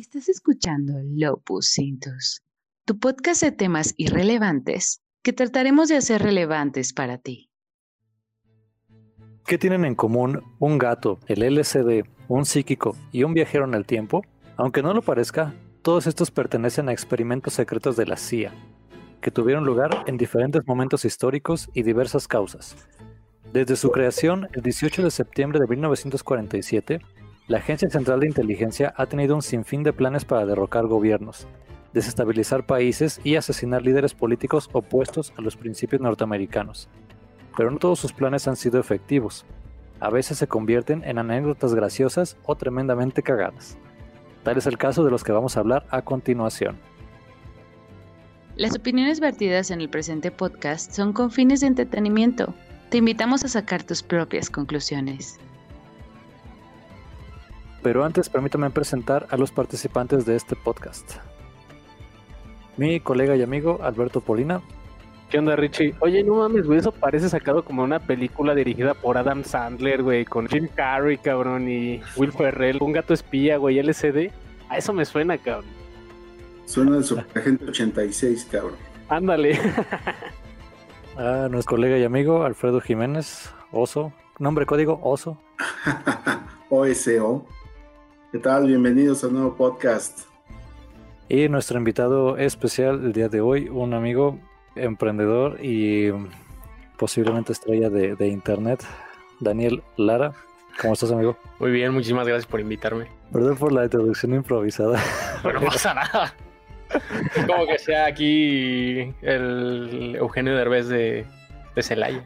Estás escuchando Lopus Cintus, tu podcast de temas irrelevantes que trataremos de hacer relevantes para ti. ¿Qué tienen en común un gato, el LCD, un psíquico y un viajero en el tiempo? Aunque no lo parezca, todos estos pertenecen a experimentos secretos de la CIA, que tuvieron lugar en diferentes momentos históricos y diversas causas. Desde su creación, el 18 de septiembre de 1947, la Agencia Central de Inteligencia ha tenido un sinfín de planes para derrocar gobiernos, desestabilizar países y asesinar líderes políticos opuestos a los principios norteamericanos. Pero no todos sus planes han sido efectivos. A veces se convierten en anécdotas graciosas o tremendamente cagadas. Tal es el caso de los que vamos a hablar a continuación. Las opiniones vertidas en el presente podcast son con fines de entretenimiento. Te invitamos a sacar tus propias conclusiones. Pero antes permítame presentar a los participantes de este podcast. Mi colega y amigo Alberto Polina. ¿Qué onda, Richie? Oye, no mames, güey, eso parece sacado como una película dirigida por Adam Sandler, güey, con Jim Carrey, cabrón, y Will Ferrell, un gato espía, güey, LCD. A eso me suena, cabrón. Suena de Superagente 86, cabrón. Ándale. a nuestro colega y amigo Alfredo Jiménez, Oso, nombre código Oso. OSO. ¿Qué tal? Bienvenidos a un nuevo podcast. Y nuestro invitado especial el día de hoy, un amigo emprendedor y posiblemente estrella de, internet, Daniel Lara. ¿Cómo estás, amigo? Muy bien, muchísimas gracias por invitarme. Perdón por la introducción improvisada. Pero no pasa nada. Como que sea aquí el Eugenio Derbez de, de Celaya.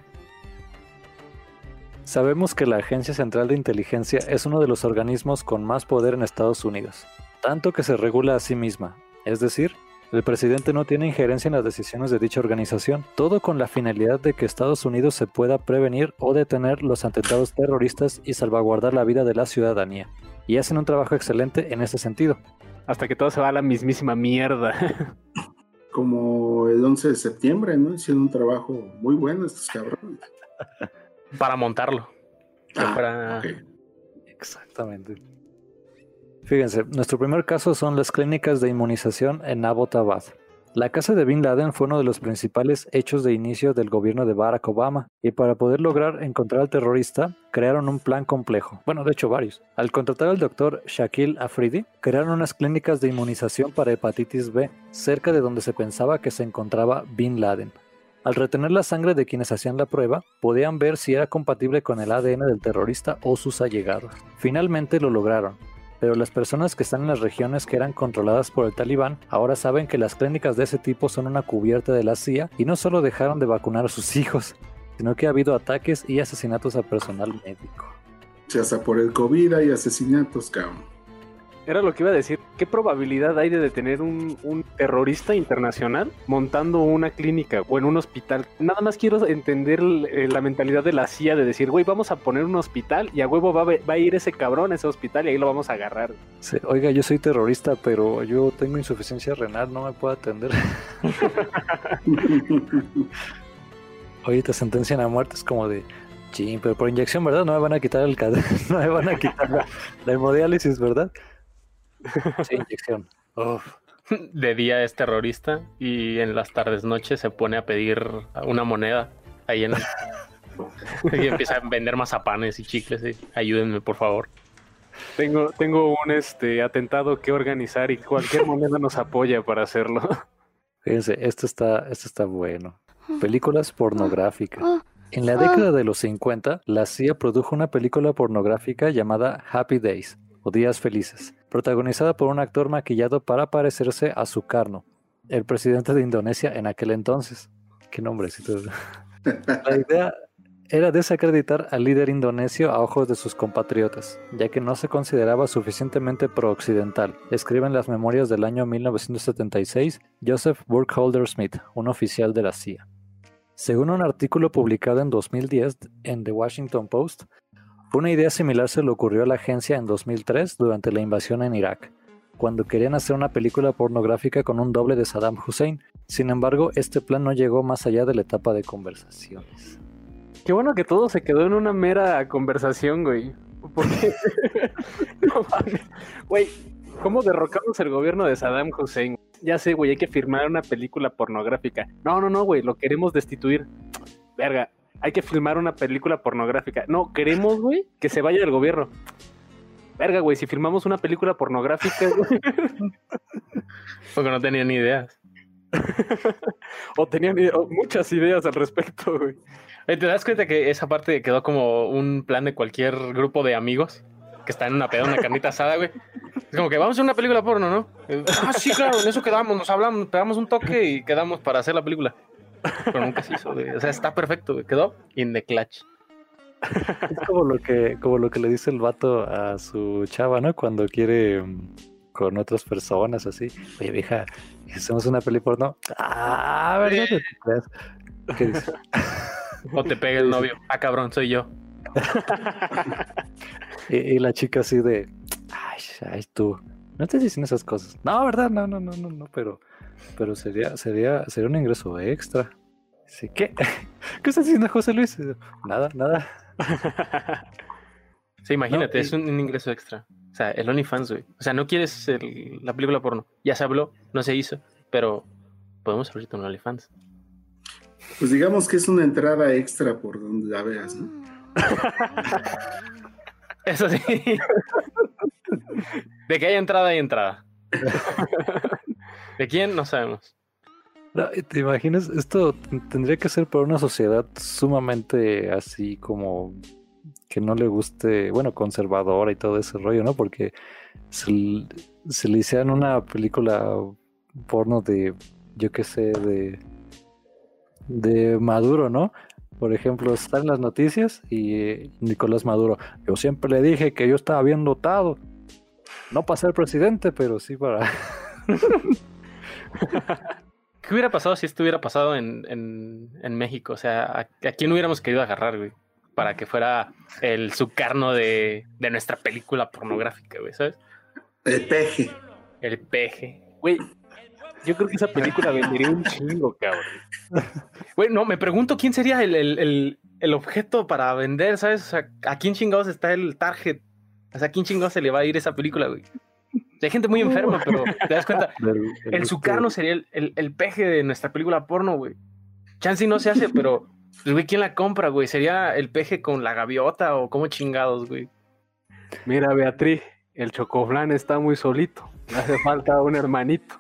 Sabemos que la Agencia Central de Inteligencia es uno de los organismos con más poder en Estados Unidos, tanto que se regula a sí misma, es decir, el presidente no tiene injerencia en las decisiones de dicha organización, todo con la finalidad de que Estados Unidos se pueda prevenir o detener los atentados terroristas y salvaguardar la vida de la ciudadanía. Y hacen un trabajo excelente en ese sentido. Hasta que todo se va a la mismísima mierda. Como el 11 de septiembre, ¿no? Hicieron un trabajo muy bueno estos cabrones. para montarlo. Ah, Exactamente. Fíjense, nuestro primer caso son las clínicas de inmunización en Abbottabad. La casa de Bin Laden fue uno de los principales hechos de inicio del gobierno de Barack Obama, y para poder lograr encontrar al terrorista, crearon un plan complejo. Bueno, de hecho varios. Al contratar al doctor Shaquille Afridi, crearon unas clínicas de inmunización para hepatitis B, cerca de donde se pensaba que se encontraba Bin Laden. Al retener la sangre de quienes hacían la prueba, podían ver si era compatible con el ADN del terrorista o sus allegados. Finalmente lo lograron, pero las personas que están en las regiones que eran controladas por el talibán ahora saben que las clínicas de ese tipo son una cubierta de la CIA y no solo dejaron de vacunar a sus hijos, sino que ha habido ataques y asesinatos a personal médico. Sea, por el COVID hay asesinatos, cabrón. Era lo que iba a decir. ¿Qué probabilidad hay de detener un, un, terrorista internacional montando una clínica o en un hospital? Nada más quiero entender eh, la mentalidad de la CIA de decir, güey, vamos a poner un hospital y a huevo va, a ir ese cabrón a ese hospital y ahí lo vamos a agarrar. oiga, yo soy terrorista, pero yo tengo insuficiencia renal, no me puedo atender. Oye, te sentencian a muerte, es como de, sí, pero por inyección, ¿verdad? No me van a quitar el no me van a quitar la, la hemodiálisis, ¿verdad? Sí, inyección. De día es terrorista y en las tardes noches se pone a pedir una moneda ahí en y empieza a vender mazapanes y chicles. Y, ayúdenme, por favor. Tengo, tengo un este atentado que organizar y cualquier moneda nos apoya para hacerlo. Fíjense, esto está, esto está bueno. Películas pornográficas. En la década de los 50, la CIA produjo una película pornográfica llamada Happy Days, o Días Felices, protagonizada por un actor maquillado para parecerse a Sukarno, el presidente de Indonesia en aquel entonces. Qué nombrecito. La idea era desacreditar al líder indonesio a ojos de sus compatriotas, ya que no se consideraba suficientemente pro-occidental, escribe en las memorias del año 1976 Joseph Burkholder Smith, un oficial de la CIA. Según un artículo publicado en 2010 en The Washington Post, una idea similar se le ocurrió a la agencia en 2003 durante la invasión en Irak, cuando querían hacer una película pornográfica con un doble de Saddam Hussein. Sin embargo, este plan no llegó más allá de la etapa de conversaciones. Qué bueno que todo se quedó en una mera conversación, güey. Porque... Güey, ¿Cómo derrocamos el gobierno de Saddam Hussein? Ya sé, güey, hay que firmar una película pornográfica. No, no, no, güey, lo queremos destituir. Verga, hay que filmar una película pornográfica. No, queremos, güey, que se vaya del gobierno. Verga, güey, si filmamos una película pornográfica, güey. Porque no tenían ni ideas. o tenían ide- o muchas ideas al respecto, güey. ¿Te das cuenta que esa parte quedó como un plan de cualquier grupo de amigos que está en una peda, una carnita asada, güey? Es como que vamos a hacer una película porno, ¿no? Ah, sí, claro, en eso quedamos, nos hablamos, pegamos un toque y quedamos para hacer la película. Pero nunca se hizo, güey. O sea, está perfecto, güey. Quedó in the clutch. Es como lo que, como lo que le dice el vato a su chava, ¿no? Cuando quiere mm, con otras personas así. Oye, vieja, hacemos una peli porno. Ah, ¿verdad? Creas. ¿Qué dice? O te pega el novio. Ah, cabrón, soy yo. Y, y la chica así de, ay, ay, tú, no te dicen esas cosas. No, ¿verdad? No, no, no, no, no, pero, pero sería, sería, sería un ingreso extra. Sí, ¿qué? ¿Qué está diciendo José Luis? Nada, nada. Sí, imagínate, No, y- es un, un ingreso extra. O sea, el OnlyFans, güey. O sea, no quieres el- la película porno. Ya se habló, no se hizo, pero podemos abrirte un OnlyFans. Pues digamos que es una entrada extra por donde la veas, ¿no? Eso sí. De que hay entrada, hay entrada. ¿De quién? No sabemos. No, ¿Te imaginas? Esto tendría que ser por una sociedad sumamente así como que no le guste, bueno, conservadora y todo ese rollo, ¿no? Porque se, l- se le hicieran una película porno de, yo qué sé, de, de Maduro, ¿no? Por ejemplo, está en las noticias y eh, Nicolás Maduro, yo siempre le dije que yo estaba bien dotado, no para ser presidente, pero sí para... ¿Qué hubiera pasado si esto hubiera pasado en, en, en México? O sea, ¿a, a quién hubiéramos querido agarrar, güey? Para que fuera el sucarno de, de nuestra película pornográfica, güey, ¿sabes? El peje. El peje. Güey, yo creo que esa película vendería un chingo, cabrón. Güey, no, me pregunto quién sería el, el, el, el objeto para vender, ¿sabes? O sea, ¿a quién chingados está el target? O sea, ¿a quién chingados se le va a ir esa película, güey? Hay gente muy enferma, pero te das cuenta, el sucarno sería el, el, el peje de nuestra película porno, güey. Chance no se hace, pero, pues, güey, ¿quién la compra, güey? ¿Sería el peje con la gaviota o cómo chingados, güey? Mira, Beatriz, el chocoflán está muy solito. Le hace falta un hermanito.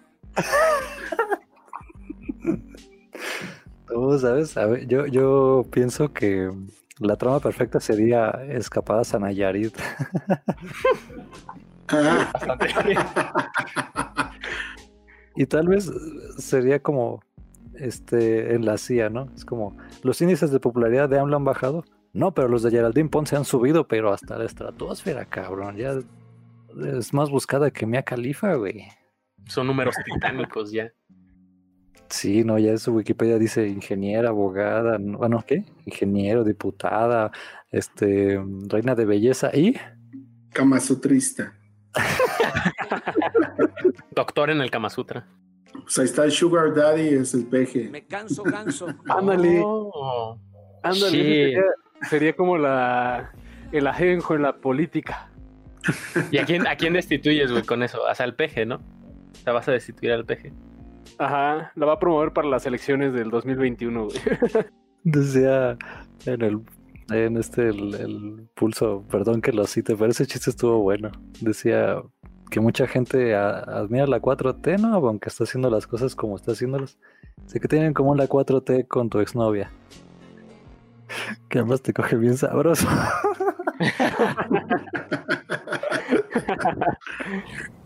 Tú sabes, a ver, yo, yo pienso que la trama perfecta sería escapadas a Nayarit. Ah, Bastante. Y tal vez sería como este en la CIA, ¿no? Es como los índices de popularidad de AMLO han bajado. No, pero los de Geraldine Ponce han subido, pero hasta la estratosfera, cabrón. Ya es más buscada que Mia Khalifa, güey. Son números titánicos ya. Sí, no, ya en su Wikipedia dice ingeniera, abogada, no- bueno, ¿qué? Ingeniero, diputada, este, reina de belleza y Kamasutrista. Doctor en el Kama Sutra. Pues ahí está el Sugar Daddy, es el peje. Me canso ganso. Ándale, Oh. ándale. Sería, sería como la el ajenjo en la política. ¿Y a quién, a quién destituyes, güey, con eso? O sea, al peje, ¿no? O sea, vas a destituir al peje. Ajá, la va a promover para las elecciones del 2021, güey. decía en el en este el, el pulso, perdón que lo cite, pero ese chiste estuvo bueno. Decía que mucha gente a- admira la 4T, ¿no? Aunque está haciendo las cosas como está haciéndolas. Sé que tienen como la 4T con tu exnovia. Que además te coge bien sabroso.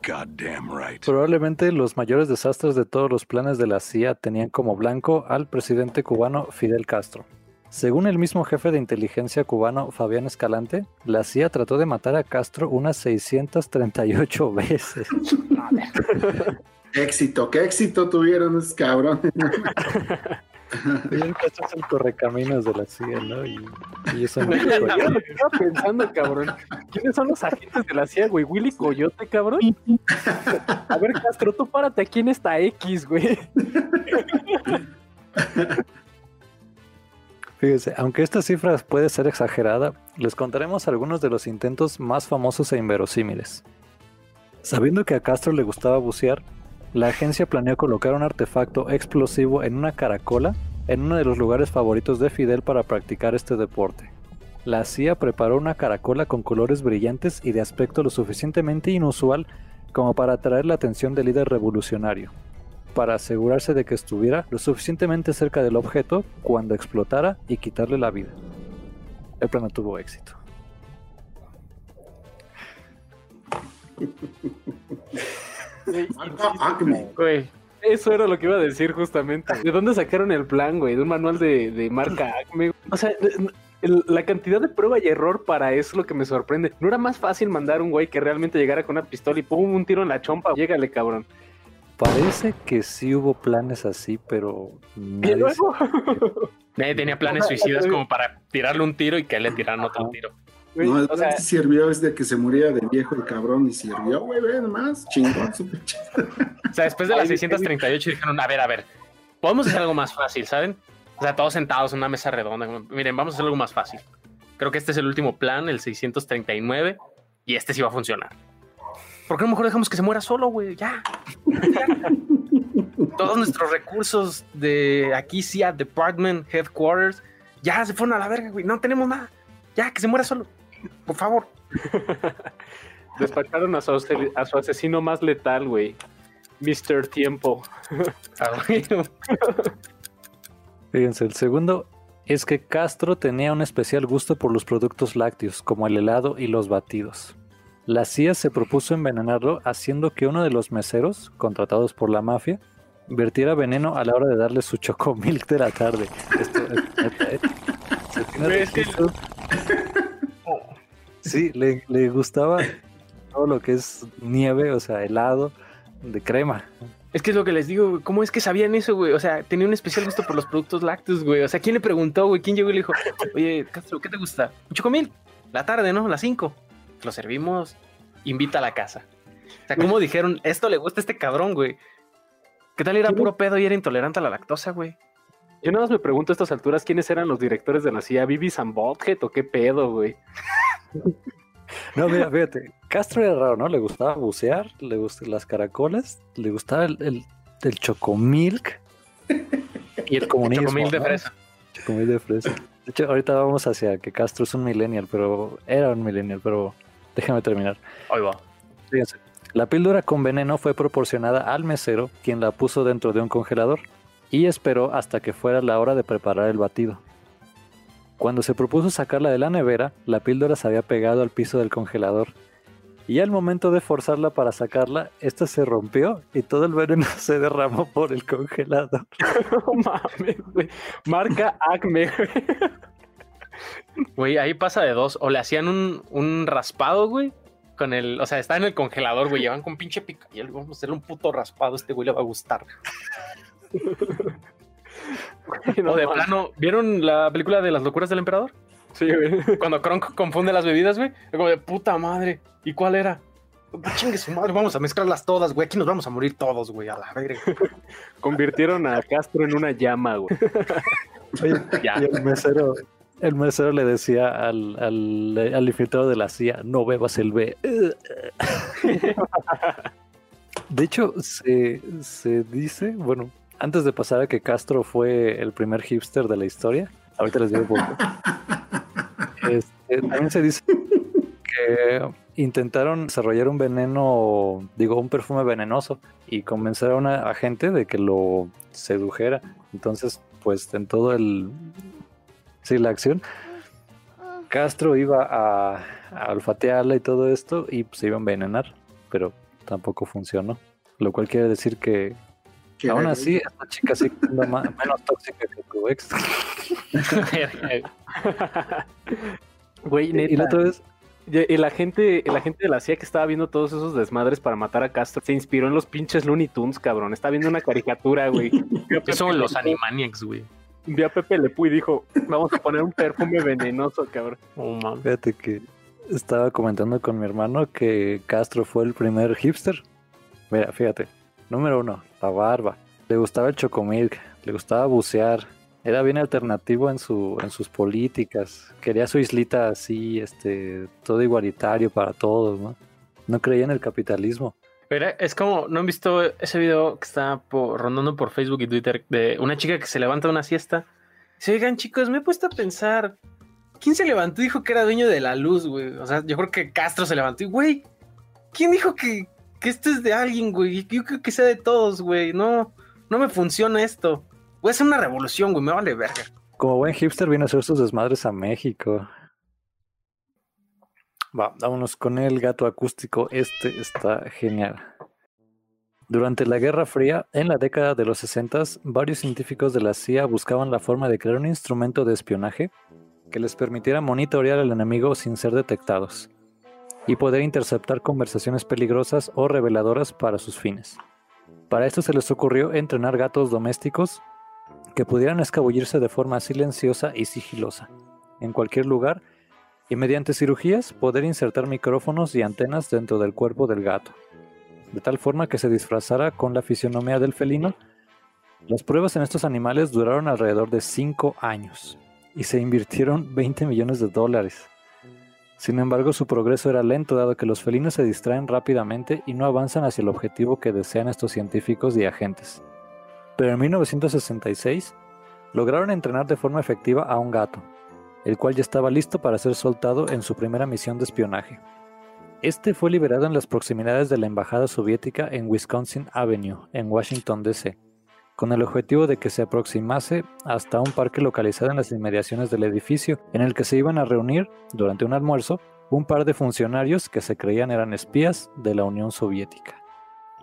Right. Probablemente los mayores desastres de todos los planes de la CIA tenían como blanco al presidente cubano Fidel Castro. Según el mismo jefe de inteligencia cubano Fabián Escalante, la CIA trató de matar a Castro unas 638 veces. Éxito, qué éxito tuvieron esos cabrones. Fidel Castro es el correcaminos de la CIA, ¿no? Y, y eso no que estaba pensando, cabrón. ¿Quiénes son los agentes de la CIA, güey? ¿Willy Coyote, cabrón? A ver, Castro, tú párate aquí en esta X, güey. Fíjese, aunque esta cifra puede ser exagerada, les contaremos algunos de los intentos más famosos e inverosímiles. Sabiendo que a Castro le gustaba bucear, la agencia planeó colocar un artefacto explosivo en una caracola en uno de los lugares favoritos de Fidel para practicar este deporte. La CIA preparó una caracola con colores brillantes y de aspecto lo suficientemente inusual como para atraer la atención del líder revolucionario, para asegurarse de que estuviera lo suficientemente cerca del objeto cuando explotara y quitarle la vida. El plan no tuvo éxito. Marca Acme. Güey, eso era lo que iba a decir justamente. ¿De dónde sacaron el plan, güey? De un manual de, de marca Acme. O sea, el- la cantidad de prueba y error para eso es lo que me sorprende. ¿No era más fácil mandar un güey que realmente llegara con una pistola y pum, un tiro en la chompa? Llégale, cabrón. Parece que sí hubo planes así, pero Y nadie luego, Nadie tenía planes suicidas como para tirarle un tiro y que le tiraran otro tiro. No, o sea, este sirvió es de que se moría de viejo el cabrón y sirvió, güey, ve nomás, chingón, súper chido. O sea, después de las Ay, 638 dijeron, a ver, a ver, podemos hacer algo más fácil, ¿saben? O sea, todos sentados en una mesa redonda. Miren, vamos a hacer algo más fácil. Creo que este es el último plan, el 639, y este sí va a funcionar. ¿Por qué a lo mejor dejamos que se muera solo, güey? Ya. Todos nuestros recursos de aquí, CIA Department, Headquarters, ya se fueron a la verga, güey. No tenemos nada. Ya, que se muera solo. Por favor. despacharon a su, a su asesino más letal, güey. Mr. Tiempo. Ah. Fíjense, el segundo es que Castro tenía un especial gusto por los productos lácteos, como el helado y los batidos. La CIA se propuso envenenarlo haciendo que uno de los meseros, contratados por la mafia, vertiera veneno a la hora de darle su chocomilk de la tarde. Esto es ¿eh? Es. Sí, le, le gustaba todo lo que es nieve, o sea, helado de crema. Es que es lo que les digo. ¿Cómo es que sabían eso, güey? O sea, tenía un especial gusto por los productos lácteos, güey. O sea, ¿quién le preguntó, güey? ¿Quién llegó y le dijo, oye, Castro, ¿qué te gusta? Un chocomil. La tarde, ¿no? Las 5. Lo servimos. Invita a la casa. O sea, ¿cómo dijeron, esto le gusta a este cabrón, güey? ¿Qué tal era ¿Quién- puro pedo y era intolerante a la lactosa, güey? Yo nada más me pregunto a estas alturas quiénes eran los directores de la CIA, Vivi o qué pedo, güey. No, mira, fíjate, Castro era raro, ¿no? Le gustaba bucear, le gustaban las caracolas, le gustaba el, el, el chocomilk y el comunismo. Chocomil de ¿no? fresa. Chocomil de fresa. De hecho, ahorita vamos hacia que Castro es un millennial, pero era un millennial, pero déjame terminar. Ahí va. Fíjense, la píldora con veneno fue proporcionada al mesero, quien la puso dentro de un congelador y esperó hasta que fuera la hora de preparar el batido. Cuando se propuso sacarla de la nevera, la píldora se había pegado al piso del congelador. Y al momento de forzarla para sacarla, esta se rompió y todo el veneno se derramó por el congelador. No mames, güey. Marca Acme, güey. Güey, ahí pasa de dos. O le hacían un, un raspado, güey. Con el, o sea, está en el congelador, güey. Llevan con pinche pica. Y él, vamos a hacerle un puto raspado. Este güey le va a gustar. No o de plano, ¿vieron la película de las locuras del emperador? Sí, güey. Cuando Kronk confunde las bebidas, güey. es Como de puta madre. ¿Y cuál era? Chingue su madre, vamos a mezclarlas todas, güey. Aquí nos vamos a morir todos, güey. A la verga. Convirtieron a Castro en una llama, güey. Oye, Ya. y el mesero, el mesero le decía al, al, al infiltrado de la CIA, no bebas el B. De hecho, se, se dice, bueno, antes de pasar a que Castro fue el primer hipster de la historia, ahorita les digo por qué. Este, también se dice que intentaron desarrollar un veneno, digo, un perfume venenoso y convencer a una gente de que lo sedujera. Entonces, pues en todo el... Sí, la acción. Castro iba a, a olfatearla y todo esto y pues, se iba a envenenar, pero tampoco funcionó. Lo cual quiere decir que aún así esta chica sigue siendo ma- menos tóxica que tu ex. Güey, y neta. la otra vez, Y el agente, el agente de la CIA que estaba viendo todos esos desmadres para matar a Castro se inspiró en los pinches Looney Tunes, cabrón. Estaba viendo una caricatura, güey. Vio a ¿Qué son los Animaniacs, güey? Vio a Pepe Le Pew y dijo, vamos a poner un perfume venenoso, cabrón. Oh, mames. fíjate que estaba comentando con mi hermano que Castro fue el primer hipster. Mira, fíjate. Número uno, la barba. Le gustaba el chocomilk, le gustaba bucear. Era bien alternativo en, su, en sus políticas. Quería su islita así, este, todo igualitario para todos, ¿no? No creía en el capitalismo. Pero es como, ¿no han visto ese video que está rondando por Facebook y Twitter de una chica que se levanta de una siesta? Dice, oigan chicos, me he puesto a pensar, ¿quién se levantó y dijo que era dueño de la luz, güey? O sea, yo creo que Castro se levantó y, güey, ¿quién dijo que, que esto es de alguien, güey? Yo creo que sea de todos, güey. No, no me funciona esto. Voy a hacer una revolución, güey, me vale verga. Como buen hipster viene a hacer sus desmadres a México. Vámonos con el gato acústico. Este está genial. Durante la Guerra Fría, en la década de los 60, varios científicos de la CIA buscaban la forma de crear un instrumento de espionaje que les permitiera monitorear al enemigo sin ser detectados y poder interceptar conversaciones peligrosas o reveladoras para sus fines. Para esto se les ocurrió entrenar gatos domésticos que pudieran escabullirse de forma silenciosa y sigilosa, en cualquier lugar, y mediante cirugías poder insertar micrófonos y antenas dentro del cuerpo del gato, de tal forma que se disfrazara con la fisionomía del felino. Las pruebas en estos animales duraron alrededor de 5 años y se invirtieron 20 millones de dólares. Sin embargo, su progreso era lento dado que los felinos se distraen rápidamente y no avanzan hacia el objetivo que desean estos científicos y agentes. Pero en 1966 lograron entrenar de forma efectiva a un gato, el cual ya estaba listo para ser soltado en su primera misión de espionaje. Este fue liberado en las proximidades de la embajada soviética en Wisconsin Avenue, en Washington, D.C., con el objetivo de que se aproximase hasta un parque localizado en las inmediaciones del edificio, en el que se iban a reunir, durante un almuerzo, un par de funcionarios que se creían eran espías de la Unión Soviética.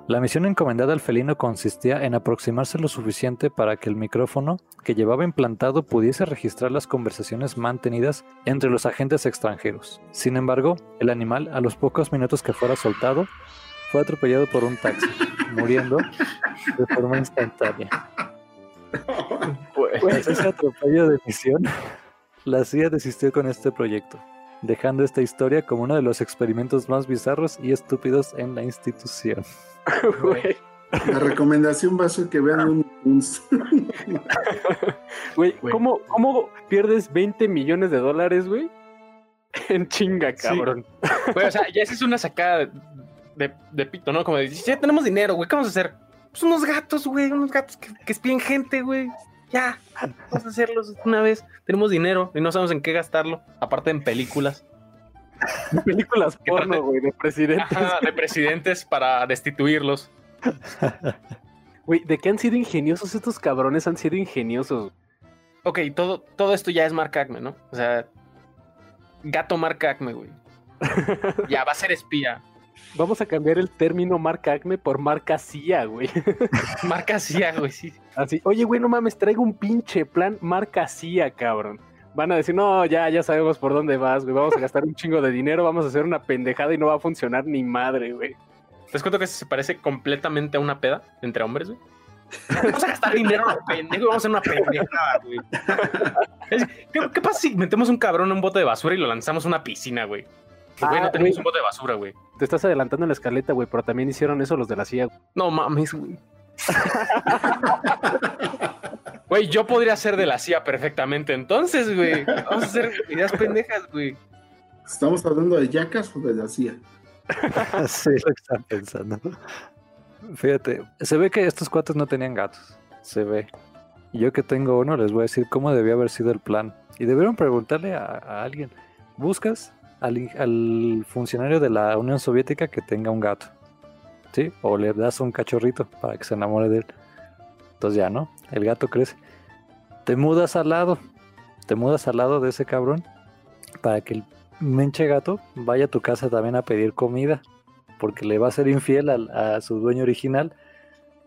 La misión encomendada al felino consistía en aproximarse lo suficiente para que el micrófono que llevaba implantado pudiese registrar las conversaciones mantenidas entre los agentes extranjeros. Sin embargo, el animal, a los pocos minutos que fuera soltado, fue atropellado por un taxi, muriendo de forma instantánea. Tras ese atropello de misión, la CIA desistió con este proyecto, dejando esta historia como uno de los experimentos más bizarros y estúpidos en la institución. Güey, La recomendación va a ser que vean un, un- güey. ¿cómo, ¿cómo pierdes 20 millones de dólares, güey? En chinga, Sí. cabrón. Güey, o sea, ya esa es una sacada de, de- de pito, ¿no? Como de, ya tenemos dinero, güey, ¿qué vamos a hacer? Pues unos gatos, güey, unos gatos que, que espíen gente, güey. Ya, vamos a hacerlos una vez. Tenemos dinero y no sabemos en qué gastarlo, aparte en películas. Películas ¿Qué porno, güey, de presidentes. Ajá, de presidentes para destituirlos. Güey, ¿de qué han sido ingeniosos estos cabrones? Han sido ingeniosos. Ok, todo, todo esto ya es Mark Acme, ¿no? O sea, gato Mark Acme, güey. Ya va a ser espía. Vamos a cambiar el término marca Acme por marca CIA, güey. Marca CIA, güey, sí. Así, oye, güey, no mames, traigo un pinche plan marca CIA, cabrón. Van a decir, no, ya, ya sabemos por dónde vas, güey. Vamos a gastar un chingo de dinero, vamos a hacer una pendejada y no va a funcionar ni madre, güey. ¿Te das cuenta que se parece completamente a una peda entre hombres, güey? Vamos a gastar dinero a lo pendejo y vamos a hacer una pendejada, güey. Es- ¿Qué, qué pasa si metemos un cabrón en un bote de basura y lo lanzamos a una piscina, güey? Que, güey, Ah, no tenemos güey. un bote de basura, güey. Te estás adelantando en la escaleta, güey, pero también hicieron eso los de la CIA. güey. No mames, güey. Güey, yo podría ser de la CIA perfectamente, entonces, güey. Vamos a hacer ideas pendejas, güey. ¿Estamos hablando de yacas o de la CIA? sí, lo que estaba pensando. Fíjate, se ve que estos cuates no tenían gatos. Se ve. Y yo que tengo uno, les voy a decir cómo debió haber sido el plan. Y debieron preguntarle a, a alguien. Buscas al, funcionario de la Unión Soviética que tenga un gato. ¿Sí? O le das un cachorrito para que se enamore de él. Entonces ya, ¿no? El gato crece. Te mudas al lado. Te mudas al lado de ese cabrón para que el menche gato vaya a tu casa también a pedir comida, porque le va a ser infiel a, su dueño original.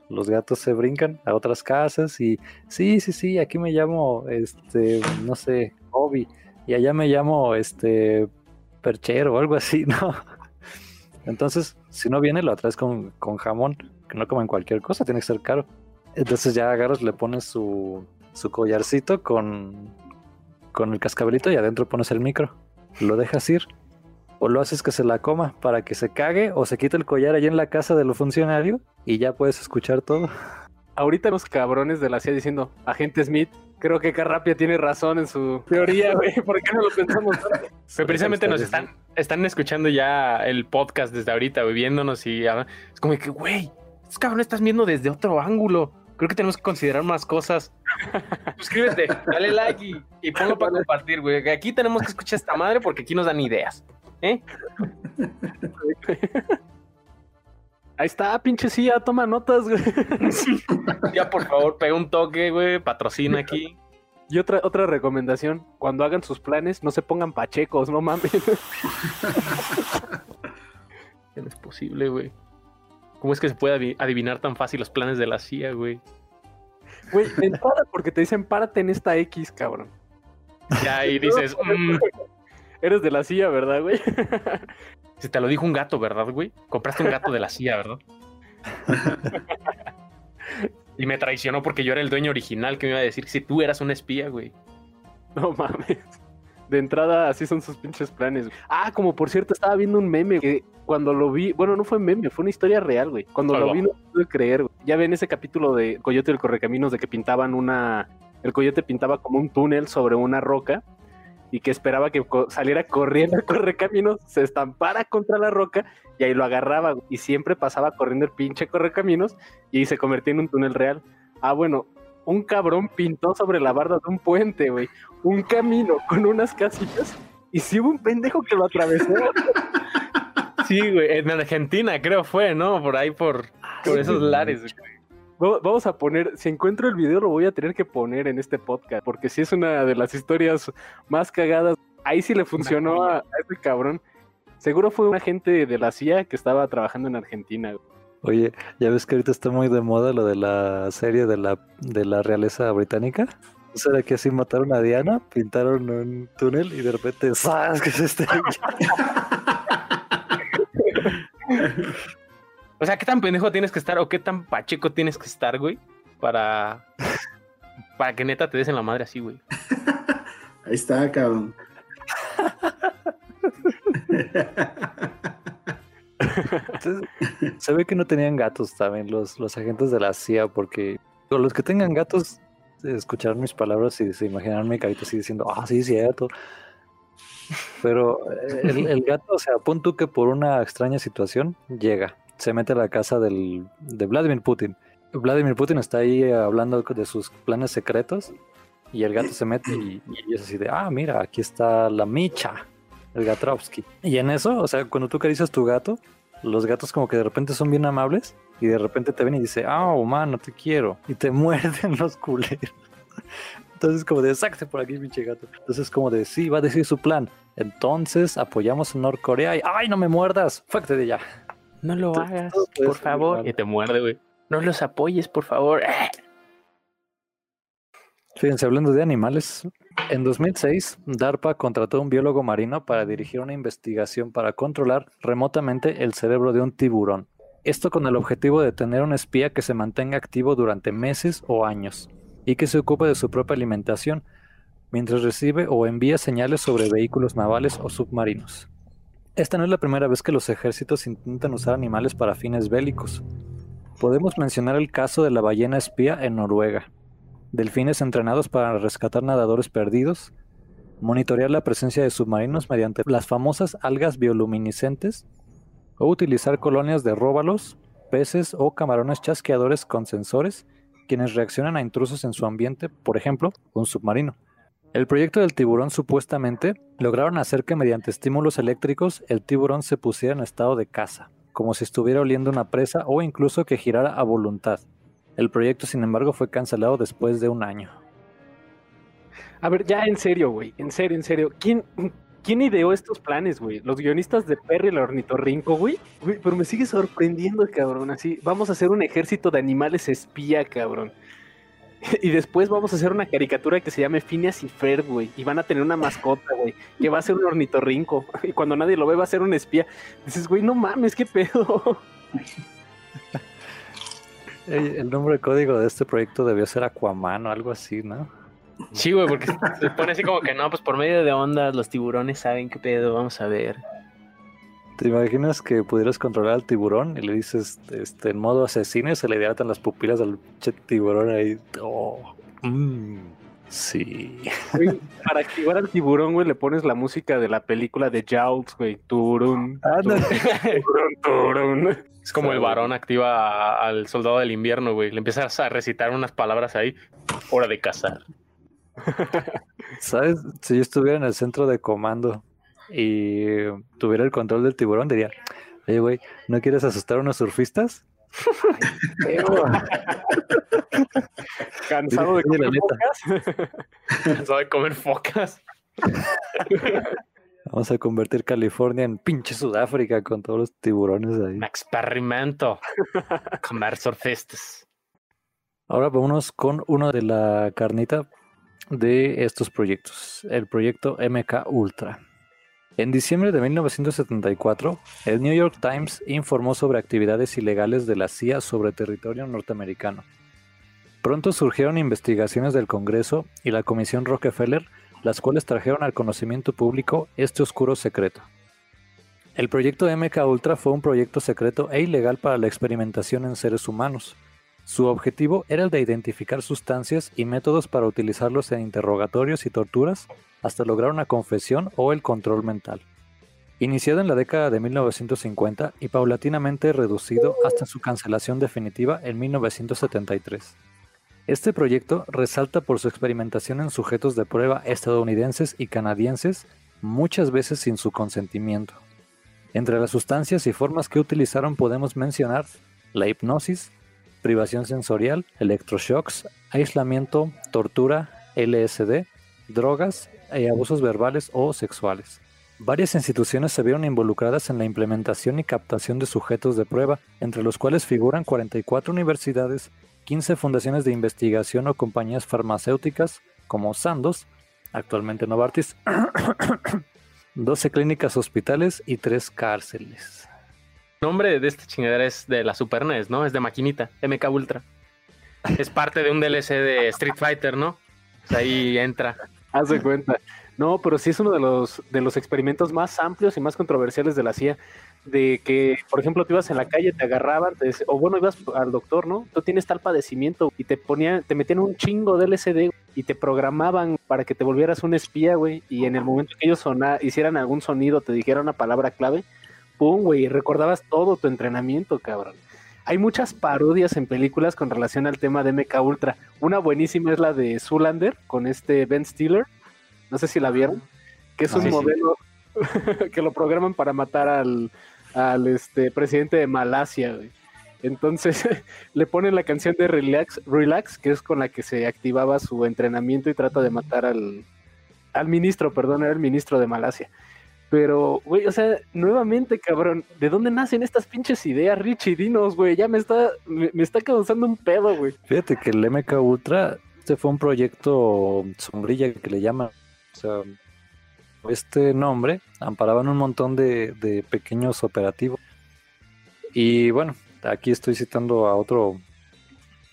Los gatos se brincan a otras casas y sí, sí, sí, aquí me llamo, este, no sé, Obi, y allá me llamo, este, Perchero o algo así, ¿no? Entonces, si no viene, lo atraes con, con jamón, que no como en cualquier cosa, tiene que ser caro. Entonces ya agarras, le pones su, su collarcito con, con el cascabelito y adentro pones el micro lo dejas ir o lo haces que se la coma para que se cague o se quite el collar allí en la casa del funcionario y ya puedes escuchar todo. Ahorita los cabrones de la CIA diciendo, agente Smith, Creo que Carrapia tiene razón en su teoría, güey. ¿Por qué no lo pensamos? Pero precisamente nos están, están escuchando ya el podcast desde ahorita, güey, viéndonos y es como que, güey, estos cabrones están viendo desde otro ángulo. Creo que tenemos que considerar más cosas. Suscríbete, dale like y, y ponlo para compartir, güey. Aquí tenemos que escuchar esta madre porque aquí nos dan ideas. ¿Eh? Ahí está, pinche silla, toma notas, güey. Ya, por favor, pega un toque, güey. Patrocina aquí. Y otra, otra recomendación, cuando hagan sus planes, no se pongan pachecos, no mames. No es posible, güey. ¿Cómo es que se puede adiv- adivinar tan fácil los planes de la CIA, güey? Güey, entrada porque te dicen párate en esta X, cabrón. Ya, y dices, mm, Eres de la silla, ¿verdad, güey? Si te lo dijo un gato, ¿verdad, güey? Compraste un gato de la CIA, ¿verdad? y me traicionó porque yo era el dueño original que me iba a decir si tú eras un espía, güey. No mames. De entrada, así son sus pinches planes. güey. Ah, como por cierto, estaba viendo un meme que cuando lo vi, bueno, no fue meme, fue una historia real, güey. Cuando lo vi no pude creer, güey. Ya ven ese capítulo de Coyote del Correcaminos de que pintaban una... El coyote pintaba como un túnel sobre una roca y que esperaba que co- saliera corriendo el correcaminos, se estampara contra la roca y ahí lo agarraba. Y siempre pasaba corriendo el pinche correcaminos y se convertía en un túnel real. Ah, bueno, un cabrón pintó sobre la barda de un puente, güey, un camino con unas casitas y sí hubo un pendejo que lo atravesó. Sí, güey, en Argentina creo fue, ¿no? Por ahí, por, por esos lares. güey. Va- Vamos a poner, si encuentro el video lo voy a tener que poner en este podcast, porque sí es una de las historias más cagadas. Ahí sí le funcionó a, a ese cabrón. Seguro fue un agente de la CIA que estaba trabajando en Argentina. Oye, ya ves que ahorita está muy de moda lo de la serie de la, de la realeza británica. ¿No será que así mataron a Diana? Pintaron un túnel y de repente ¡zas! que se estrella. O sea, ¿qué tan pendejo tienes que estar o qué tan pacheco tienes que estar, güey? Para, para que neta te des en la madre así, güey. Ahí está, cabrón. Entonces, se ve que no tenían gatos también los, los agentes de la CIA, porque los que tengan gatos eh, escucharán mis palabras y se imaginarán mi carita así diciendo, ah, sí, cierto. Pero eh, el, el gato, o sea, pon tú que por una extraña situación llega, se mete a la casa del, de Vladimir Putin. Vladimir Putin está ahí hablando de sus planes secretos y el gato se mete y, y es así de, ah, mira, aquí está la Micha, el Gatrovsky. Y en eso, o sea, cuando tú acaricias tu gato, los gatos como que de repente son bien amables y de repente te ven y dice, ah, humano, te quiero. Y te muerden los culeros. Entonces como de, sácate por aquí, pinche gato. Entonces como de, sí, va a decir su plan. Entonces apoyamos a Norcorea y, ay, no me muerdas, fuerte de ya. No lo Todo- hagas, todo por favor. Y te muerde, güey. No los apoyes, por favor. Fíjense, hablando de animales, en 2006, DARPA contrató a un biólogo marino para dirigir una investigación para controlar remotamente el cerebro de un tiburón. Esto con el objetivo de tener un espía que se mantenga activo durante meses o años y que se ocupe de su propia alimentación mientras recibe o envía señales sobre vehículos navales o submarinos. Esta no es la primera vez que los ejércitos intentan usar animales para fines bélicos. Podemos mencionar el caso de la ballena espía en Noruega, delfines entrenados para rescatar nadadores perdidos, monitorear la presencia de submarinos mediante las famosas algas bioluminiscentes, o utilizar colonias de róbalos, peces o camarones chasqueadores con sensores quienes reaccionan a intrusos en su ambiente, por ejemplo, un submarino. El proyecto del tiburón supuestamente lograron hacer que mediante estímulos eléctricos el tiburón se pusiera en estado de caza, como si estuviera oliendo una presa o incluso que girara a voluntad. El proyecto, sin embargo, fue cancelado después de un año. A ver, ya en serio, güey, en serio, en serio. ¿Quién, ¿Quién ideó estos planes, güey? Los guionistas de Perry el ornitorrinco, güey. Güey, pero me sigue sorprendiendo, cabrón. Así, vamos a hacer un ejército de animales espía, cabrón. Y después vamos a hacer una caricatura que se llame Phineas y Ferb, güey. Y van a tener una mascota, güey. Que va a ser un ornitorrinco. Y cuando nadie lo ve, va a ser un espía. Dices, güey, no mames, qué pedo. El nombre de código de este proyecto debió ser Aquaman o algo así, ¿no? Sí, güey, porque se pone así como que no, pues por medio de ondas los tiburones saben qué pedo, vamos a ver. ¿Te imaginas que pudieras controlar al tiburón y le dices este, en modo asesino y se le dilatan las pupilas al che tiburón ahí? Oh, mm. Sí. Güey, para activar al tiburón, güey, le pones la música de la película de Jaws, güey. Turun, turun, turun. Es como el varón activa a- al soldado del invierno, güey. Le empiezas a recitar unas palabras ahí. Hora de cazar. ¿Sabes? Si yo estuviera en el centro de comando y tuviera el control del tiburón, diría, oye, güey, ¿no quieres asustar a unos surfistas? Cansado de comer focas. Cansado de comer focas. Vamos a convertir California en pinche Sudáfrica con todos los tiburones ahí. Un experimento. Comer surfistas. Ahora vámonos con uno de la carnita de estos proyectos, el proyecto MK Ultra. En diciembre de 1974, el New York Times informó sobre actividades ilegales de la CIA sobre territorio norteamericano. Pronto surgieron investigaciones del Congreso y la Comisión Rockefeller, las cuales trajeron al conocimiento público este oscuro secreto. El proyecto MK Ultra fue un proyecto secreto e ilegal para la experimentación en seres humanos. Su objetivo era el de identificar sustancias y métodos para utilizarlos en interrogatorios y torturas hasta lograr una confesión o el control mental. Iniciado en la década de 1950 y paulatinamente reducido hasta su cancelación definitiva en 1973. Este proyecto resalta por su experimentación en sujetos de prueba estadounidenses y canadienses, muchas veces sin su consentimiento. Entre las sustancias y formas que utilizaron podemos mencionar la hipnosis, privación sensorial, electroshocks, aislamiento, tortura, LSD, drogas y abusos verbales o sexuales. Varias instituciones se vieron involucradas en la implementación y captación de sujetos de prueba, entre los cuales figuran 44 universidades, 15 fundaciones de investigación o compañías farmacéuticas como Sandoz, actualmente Novartis, 12 clínicas hospitales y 3 cárceles. Nombre de esta chingadera es de la Super NES, ¿no? Es de maquinita, MK Ultra. Es parte de un DLC de Street Fighter, ¿no? Sea, ahí entra. Haz de cuenta. No, pero sí es uno de los, de los experimentos más amplios y más controversiales de la CIA. De que, por ejemplo, tú ibas en la calle, te agarraban, te dec- o bueno, ibas al doctor, ¿no? Tú tienes tal padecimiento y te ponían, te metían un chingo de LSD y te programaban para que te volvieras un espía, güey. Y en el momento que ellos hicieran algún sonido, te dijeran una palabra clave, pum, güey, y recordabas todo tu entrenamiento, cabrón. Hay muchas parodias en películas con relación al tema de MK Ultra. Una buenísima es la de Zoolander con este Ben Stiller. No sé si la vieron. Que es Ah, un sí, sí. modelo que lo programan para matar al, al este, presidente de Malasia, güey. Entonces le ponen la canción de Relax, Relax, que es con la que se activaba su entrenamiento y trata de matar al, al ministro, perdón, era el ministro de Malasia. Pero, güey, o sea, nuevamente, cabrón, ¿de dónde nacen estas pinches ideas, Richie? Dinos, güey, ya me está, me, está causando un pedo, güey. Fíjate que el MK Ultra, este fue un proyecto sombrilla que le llaman. O sea, este nombre amparaban un montón de, de pequeños operativos. Y bueno, aquí estoy citando a otro,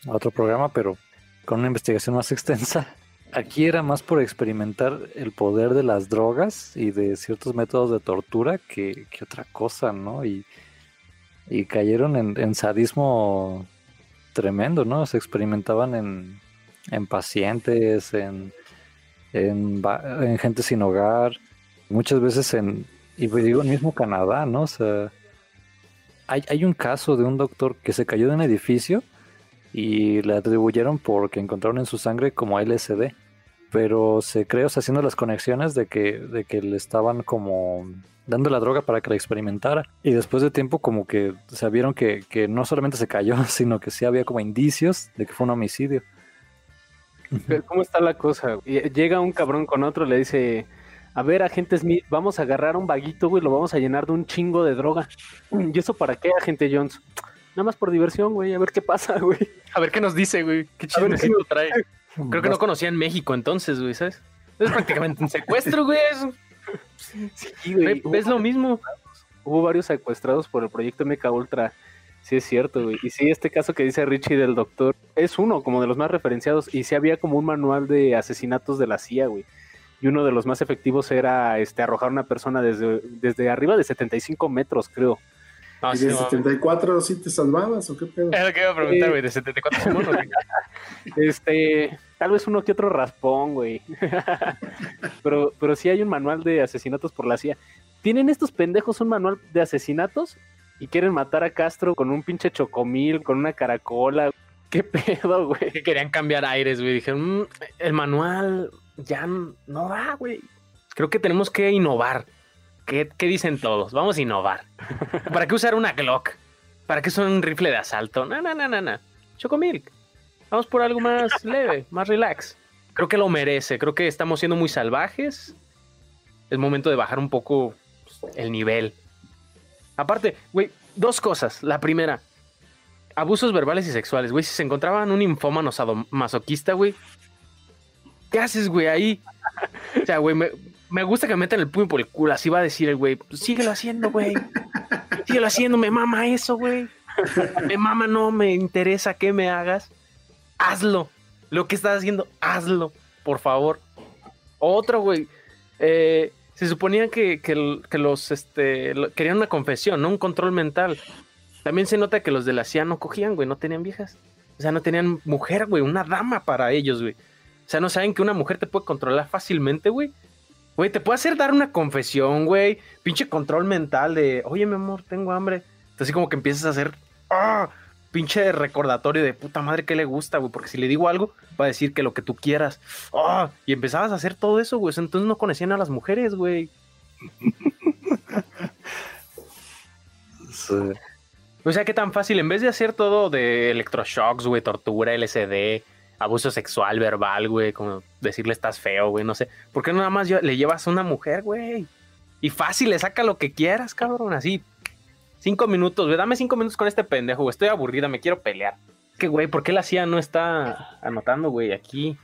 a otro programa, pero con una investigación más extensa. Aquí era más por experimentar el poder de las drogas y de ciertos métodos de tortura que, que otra cosa, ¿no? Y, y cayeron en, en sadismo tremendo, ¿no? Se experimentaban en, en pacientes, en, en, en gente sin hogar, muchas veces en, y pues digo, el mismo Canadá, ¿no? O sea, hay, hay un caso de un doctor que se cayó de un edificio y le atribuyeron porque encontraron en su sangre como LSD, pero se cree, o sea, haciendo las conexiones de que, de que le estaban como dando la droga para que la experimentara. Y después de tiempo como que se vieron que, que no solamente se cayó, sino que sí había como indicios de que fue un homicidio. Pero, ¿Cómo está la cosa? Y Llega un cabrón con otro, le dice, a ver, agente Smith, vamos a agarrar un vaguito, güey, lo vamos a llenar de un chingo de droga. ¿Y eso para qué, agente Jones? Nada más por diversión, güey, a ver qué pasa, güey. A ver qué nos dice, güey. Qué A ver qué chismecito nos- trae. Creo que no conocían México entonces, güey, ¿sabes? Es prácticamente un secuestro, güey. Es, Sí, güey, es- lo mismo. hubo varios secuestrados por el proyecto MK Ultra. Sí, es cierto, güey. Y sí, este caso que dice Richie del doctor es uno como de los más referenciados. Y sí había como un manual de asesinatos de la CIA, güey. Y uno de los más efectivos era este arrojar a una persona desde, desde arriba de 75 metros, creo. No, ¿Y sí, de no. 74 sí te salvabas o qué pedo? Es lo que iba a preguntar, güey, de 74 monos, güey. Este, Tal vez uno que otro raspón, güey. pero, pero sí hay un manual de asesinatos por la CIA. ¿Tienen estos pendejos un manual de asesinatos? Y quieren matar a Castro con un pinche chocomil, con una caracola. ¿Qué pedo, güey? Que querían cambiar aires, güey. Dijeron, "Mm, el manual ya no va, güey. Creo que tenemos que innovar. ¿Qué, dicen todos? Vamos a innovar. ¿Para qué usar una Glock? ¿Para qué usar un rifle de asalto? No, no, no, no, no. Chocomilk. Vamos por algo más leve, más relax. Creo que lo merece. Creo que estamos siendo muy salvajes. Es momento de bajar un poco pues, el nivel. Aparte, güey, dos cosas. La primera, abusos verbales y sexuales, güey. Si se encontraban un infómano masoquista, güey, ¿qué haces, güey, ahí? O sea, güey, me, me gusta que me metan el puño por el culo. Así va a decir el güey, pues síguelo haciendo, güey. Síguelo haciendo, me mama eso, güey. Me mama, no me interesa que me hagas. Hazlo. Lo que estás haciendo, hazlo, por favor. Otro, güey. Eh, se suponía que, que los este, querían una confesión, no un control mental. También se nota que los de la CIA no cogían, güey, no tenían viejas. O sea, no tenían mujer, güey, una dama para ellos, güey. O sea, no saben que una mujer te puede controlar fácilmente, güey. Güey, te puede hacer dar una confesión, güey. Pinche control mental de, oye, mi amor, tengo hambre. Entonces, así como que empiezas a hacer, ah, pinche recordatorio de puta madre que le gusta, güey. Porque si le digo algo, va a decir que lo que tú quieras. Ah, y empezabas a hacer todo eso, güey. Entonces no conocían a las mujeres, güey. Sí. O sea, qué tan fácil, en vez de hacer todo de electroshocks, güey, tortura, LSD, abuso sexual, verbal, güey, como decirle estás feo, güey, no sé. ¿Por qué nada más le llevas a una mujer, güey? Y fácil, le saca lo que quieras, cabrón, así. Cinco minutos, güey, dame cinco minutos con este pendejo, güey, estoy aburrida, me quiero pelear. Que, güey, ¿por qué la CIA no está anotando, güey, aquí?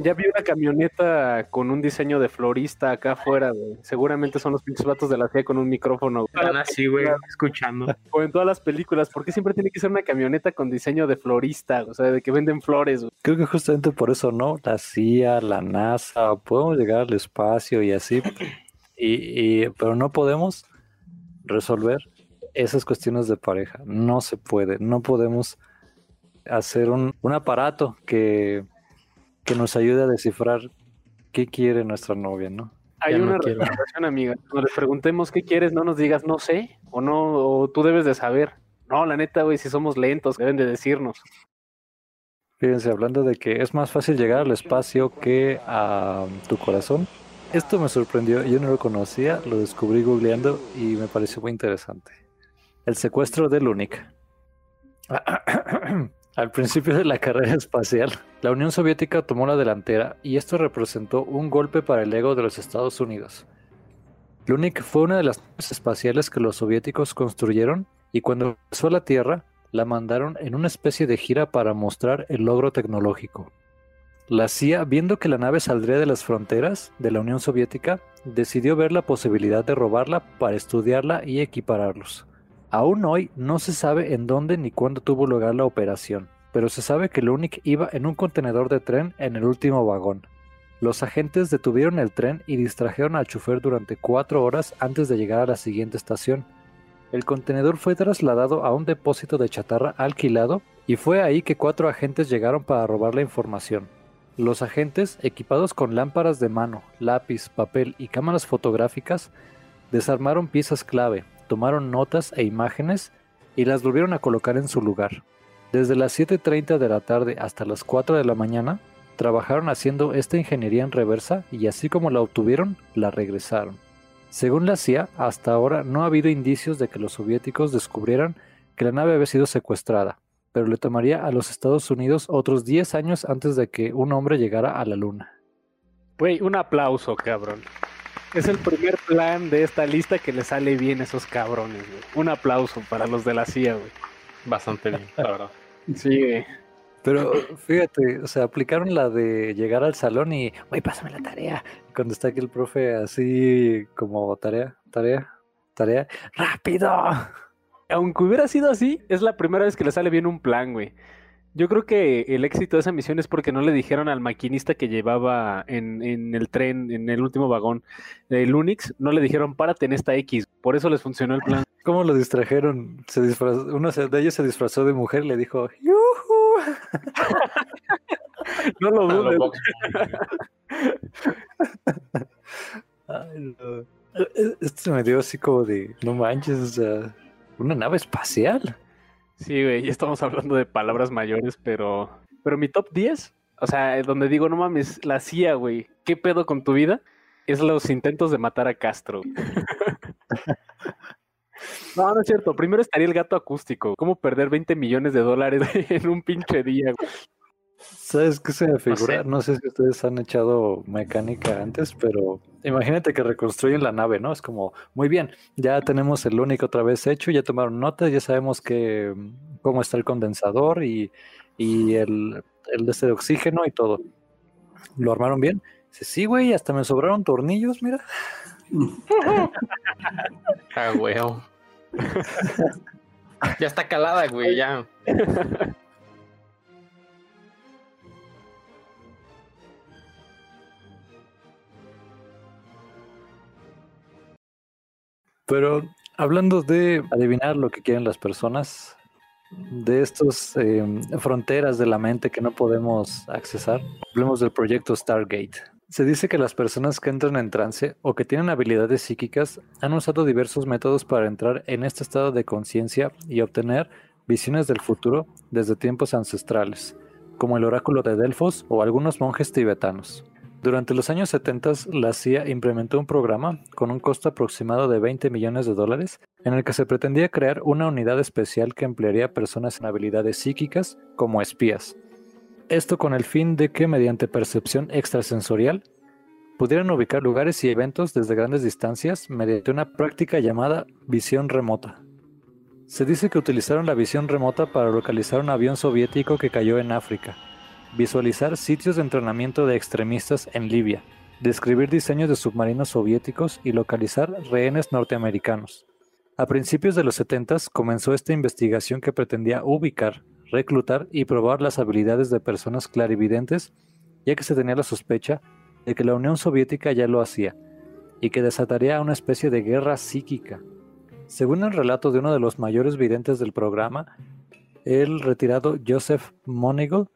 Ya vi una camioneta con un diseño de florista acá afuera, güey. Seguramente son los pinches vatos de la CIA con un micrófono. güey. Están así, güey, escuchando. O en todas las películas, ¿por qué siempre tiene que ser una camioneta con diseño de florista? O sea, de que venden flores, güey. Creo que justamente por eso, ¿no? La CIA, la NASA, podemos llegar al espacio y así, y, y- pero no podemos resolver esas cuestiones de pareja. No se puede, no podemos hacer un, un aparato que, que nos ayude a descifrar qué quiere nuestra novia, ¿no? Hay Ya no una quiero. recomendación, amiga. Cuando les preguntemos qué quieres, no nos digas no sé, o no, o tú debes de saber. No, la neta, güey, si somos lentos, deben de decirnos. Fíjense, hablando de que es más fácil llegar al espacio que a tu corazón. Esto me sorprendió, yo no lo conocía, lo descubrí googleando y me pareció muy interesante. El secuestro del UNIC. Al principio de la carrera espacial, la Unión Soviética tomó la delantera y esto representó un golpe para el ego de los Estados Unidos. Lunik fue una de las naves espaciales que los soviéticos construyeron y cuando regresó a la Tierra, la mandaron en una especie de gira para mostrar el logro tecnológico. La CIA, viendo que la nave saldría de las fronteras de la Unión Soviética, decidió ver la posibilidad de robarla para estudiarla y equipararlos. Aún hoy no se sabe en dónde ni cuándo tuvo lugar la operación, pero se sabe que Lunik iba en un contenedor de tren en el último vagón. Los agentes detuvieron el tren y distrajeron al chofer durante cuatro horas antes de llegar a la siguiente estación. El contenedor fue trasladado a un depósito de chatarra alquilado y fue ahí que cuatro agentes llegaron para robar la información. Los agentes, equipados con lámparas de mano, lápiz, papel y cámaras fotográficas, desarmaron piezas clave, tomaron notas e imágenes y las volvieron a colocar en su lugar. Desde las 7.30 de la tarde hasta las 4 de la mañana, trabajaron haciendo esta ingeniería en reversa y así como la obtuvieron, la regresaron. Según la CIA, hasta ahora no ha habido indicios de que los soviéticos descubrieran que la nave había sido secuestrada, pero le tomaría a los Estados Unidos otros 10 años antes de que un hombre llegara a la Luna. Güey, un aplauso, cabrón. Es el primer plan de esta lista que le sale bien a esos cabrones, güey. Un aplauso para los de la CIA, güey. Bastante bien, la verdad. Sí, güey. Pero fíjate, o sea, aplicaron la de llegar al salón y, güey, pásame la tarea. Cuando está aquí el profe así como tarea, tarea, tarea, rápido. Aunque hubiera sido así, es la primera vez que le sale bien un plan, güey. Yo creo que el éxito de esa misión es porque no le dijeron al maquinista que llevaba en, en el tren, en el último vagón del Unix, no le dijeron párate en esta X. Por eso les funcionó el plan. ¿Cómo lo distrajeron? Se disfrazó, uno de ellos se disfrazó de mujer y le dijo, ¡Yujú! No lo dudes. Ay, no. E- e- Esto me dio así como de, no manches, o sea, una nave espacial. Sí, güey, ya estamos hablando de palabras mayores, pero. Pero mi top 10, o sea, donde digo, no mames, la CIA, güey, ¿qué pedo con tu vida? Es los intentos de matar a Castro. No, no es cierto. Primero estaría el gato acústico. ¿Cómo perder 20 millones de dólares en un pinche día? güey? ¿Sabes qué se me figura? sé. No sé si ustedes han echado mecánica antes, pero imagínate que reconstruyen la nave, ¿no? Es como, muy bien, ya tenemos el único otra vez hecho, ya tomaron notas, ya sabemos que mm, cómo está el condensador y, y el, el de este de oxígeno y todo. ¿Lo armaron bien? Dice, sí, güey, hasta me sobraron tornillos, mira. Ah, huevo. ya está calada, güey, ya. Pero hablando de adivinar lo que quieren las personas, de estas fronteras de la mente que no podemos accesar, hablemos del proyecto Stargate. Se dice que las personas que entran en trance o que tienen habilidades psíquicas han usado diversos métodos para entrar en este estado de conciencia y obtener visiones del futuro desde tiempos ancestrales, como el oráculo de Delfos o algunos monjes tibetanos. Durante los años 70, la CIA implementó un programa con un costo aproximado de 20 millones de dólares en el que se pretendía crear una unidad especial que emplearía personas en habilidades psíquicas como espías. Esto con el fin de que mediante percepción extrasensorial pudieran ubicar lugares y eventos desde grandes distancias mediante una práctica llamada visión remota. Se dice que utilizaron la visión remota para localizar un avión soviético que cayó en África, visualizar sitios de entrenamiento de extremistas en Libia, describir diseños de submarinos soviéticos y localizar rehenes norteamericanos. A principios de los 70 comenzó esta investigación que pretendía ubicar, reclutar y probar las habilidades de personas clarividentes, ya que se tenía la sospecha de que la Unión Soviética ya lo hacía, y que desataría una especie de guerra psíquica. Según el relato de uno de los mayores videntes del programa, el retirado Joseph Monegal,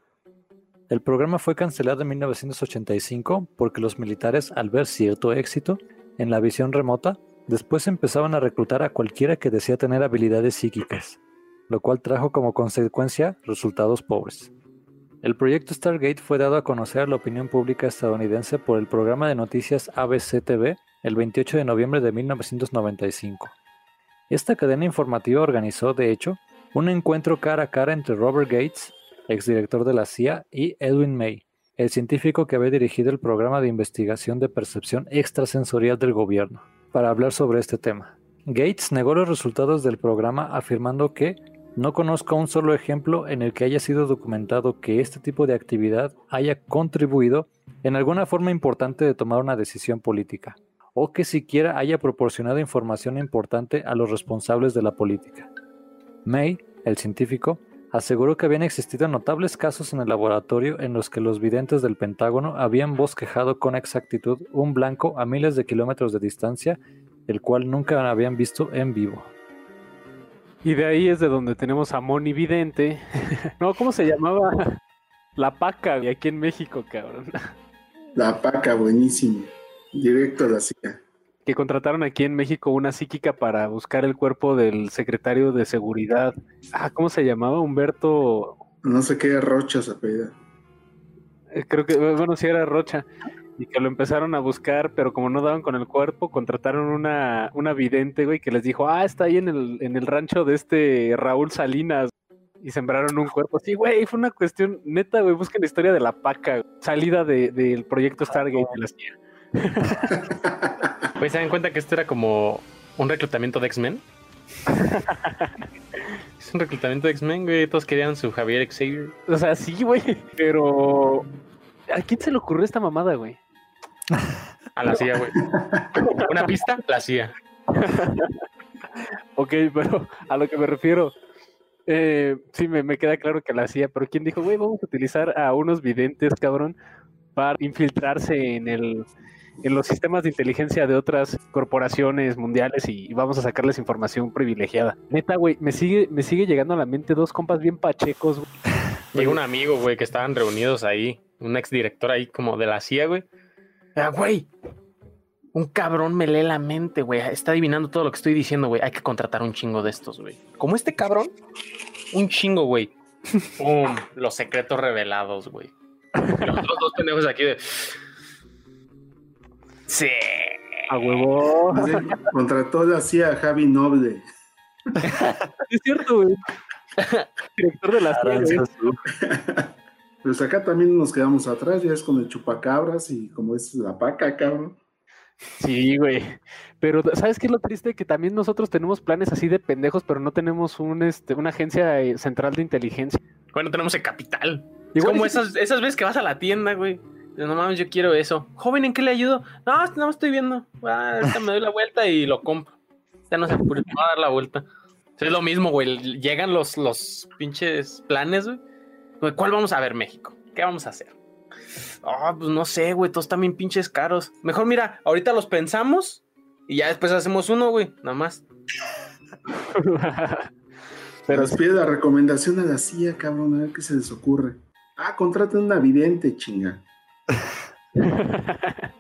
el programa fue cancelado en 1985 porque los militares, al ver cierto éxito en la visión remota, después empezaban a reclutar a cualquiera que desea tener habilidades psíquicas, lo cual trajo como consecuencia resultados pobres. El proyecto Stargate fue dado a conocer a la opinión pública estadounidense por el programa de noticias ABC TV el 28 de noviembre de 1995. Esta cadena informativa organizó, de hecho, un encuentro cara a cara entre Robert Gates, exdirector de la CIA, y Edwin May, el científico que había dirigido el programa de investigación de percepción extrasensorial del gobierno, para hablar sobre este tema. Gates negó los resultados del programa afirmando que no conozco un solo ejemplo en el que haya sido documentado que este tipo de actividad haya contribuido en alguna forma importante de tomar una decisión política, o que siquiera haya proporcionado información importante a los responsables de la política. May, el científico, aseguró que habían existido notables casos en el laboratorio en los que los videntes del Pentágono habían bosquejado con exactitud un blanco a miles de kilómetros de distancia, el cual nunca habían visto en vivo. Y de ahí es de donde tenemos a Moni Vidente. no, ¿cómo se llamaba? La Paca, y aquí en México, cabrón. La paca, buenísimo. Directo a la CIA. Que contrataron aquí en México una psíquica para buscar el cuerpo del secretario de seguridad. Ah, ¿cómo se llamaba? Humberto. No sé qué Rocha se apellida. eh, Creo que, bueno, sí era Rocha. Y que lo empezaron a buscar, pero como no daban con el cuerpo, contrataron una, una vidente, güey, que les dijo, ah, está ahí en el, en el rancho de este Raúl Salinas. Y sembraron un cuerpo. Sí, güey, fue una cuestión neta, güey. Busquen la historia de la paca, salida de- del proyecto Stargate de la CIA. Pues se dan cuenta que esto era como un reclutamiento de X-Men. es un reclutamiento de X-Men, güey. Todos querían su Javier Xavier. O sea, sí, güey. Pero. ¿A quién se le ocurrió esta mamada, güey? A la CIA, güey. Una pista, la CIA. Ok, pero a lo que me refiero. eh, sí, me, me queda claro que la hacía, pero ¿quién dijo, güey, vamos a utilizar a unos videntes, cabrón, para infiltrarse en el en los sistemas de inteligencia de otras corporaciones mundiales y, vamos a sacarles información privilegiada. Neta, güey, me sigue, me sigue llegando a la mente dos compas bien pachecos, güey. Un amigo, güey, que estaban reunidos ahí. un ex director ahí como de la CIA, güey. Ah, güey, un cabrón me lee la mente, güey. Está adivinando todo lo que estoy diciendo, güey. Hay que contratar un chingo de estos, güey. Como este cabrón, un chingo, güey. ¡Pum! Los secretos revelados, güey. Los dos pendejos aquí de. Sí. A huevo. Así, Contrató la CIA a Javi Noble. Es cierto, güey. Director de la CIA, güey. Pues acá también nos quedamos atrás, ya es con el chupacabras y como es la paca, cabrón. Sí, güey. Pero ¿sabes qué es lo triste? Que también nosotros tenemos planes así de pendejos, pero no tenemos un, este, una agencia eh, central de inteligencia. Bueno, tenemos el capital. Es Igual como sí- esas, esas veces que vas a la tienda, güey. No mames, yo quiero eso. Joven, ¿en qué le ayudo? No, no estoy viendo. Ah, ahorita me doy la vuelta y lo compro. Ya no se apure, me va a dar la vuelta. Es lo mismo, güey. Llegan los, los pinches planes, güey. ¿Cuál vamos a ver, México? ¿Qué vamos a hacer? Ah, pues no sé, güey. Todos también pinches caros. Mejor mira, ahorita los pensamos y ya después hacemos uno, güey. Nada más. Pero les pide la recomendación a la CIA, cabrón, a ver qué se les ocurre. Ah, contraten una vidente, chinga.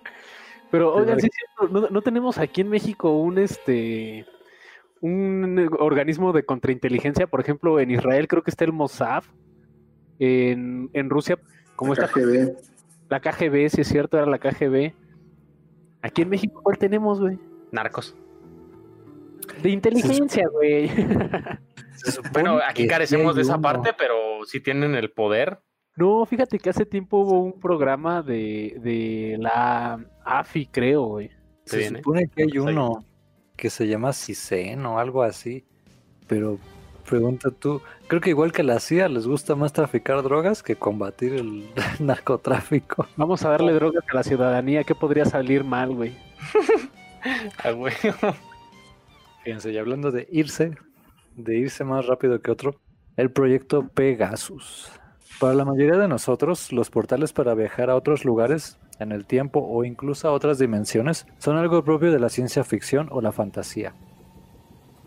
Pero oigan, sí es cierto, no, no tenemos aquí en México un este un organismo de contrainteligencia, por ejemplo, en Israel creo que está el Mossad, en, en Rusia, como La está KGB. la KGB, si es cierto, era la KGB. Aquí en México, ¿cuál tenemos, güey? Narcos. De inteligencia, güey. Bueno, aquí carecemos de esa uno. parte, pero sí tienen el poder. No, fíjate que hace tiempo hubo un programa de, de la AFI, creo, güey. Se viene. supone que hay uno que se llama CISEN o algo así, pero pregunta tú, creo que igual que la CIA les gusta más traficar drogas que combatir el narcotráfico. Vamos a darle drogas a la ciudadanía, ¿qué podría salir mal, güey? Ah, güey. Fíjense, y hablando de irse, de irse más rápido que otro, el proyecto Pegasus. Para la mayoría de nosotros, los portales para viajar a otros lugares en el tiempo o incluso a otras dimensiones son algo propio de la ciencia ficción o la fantasía.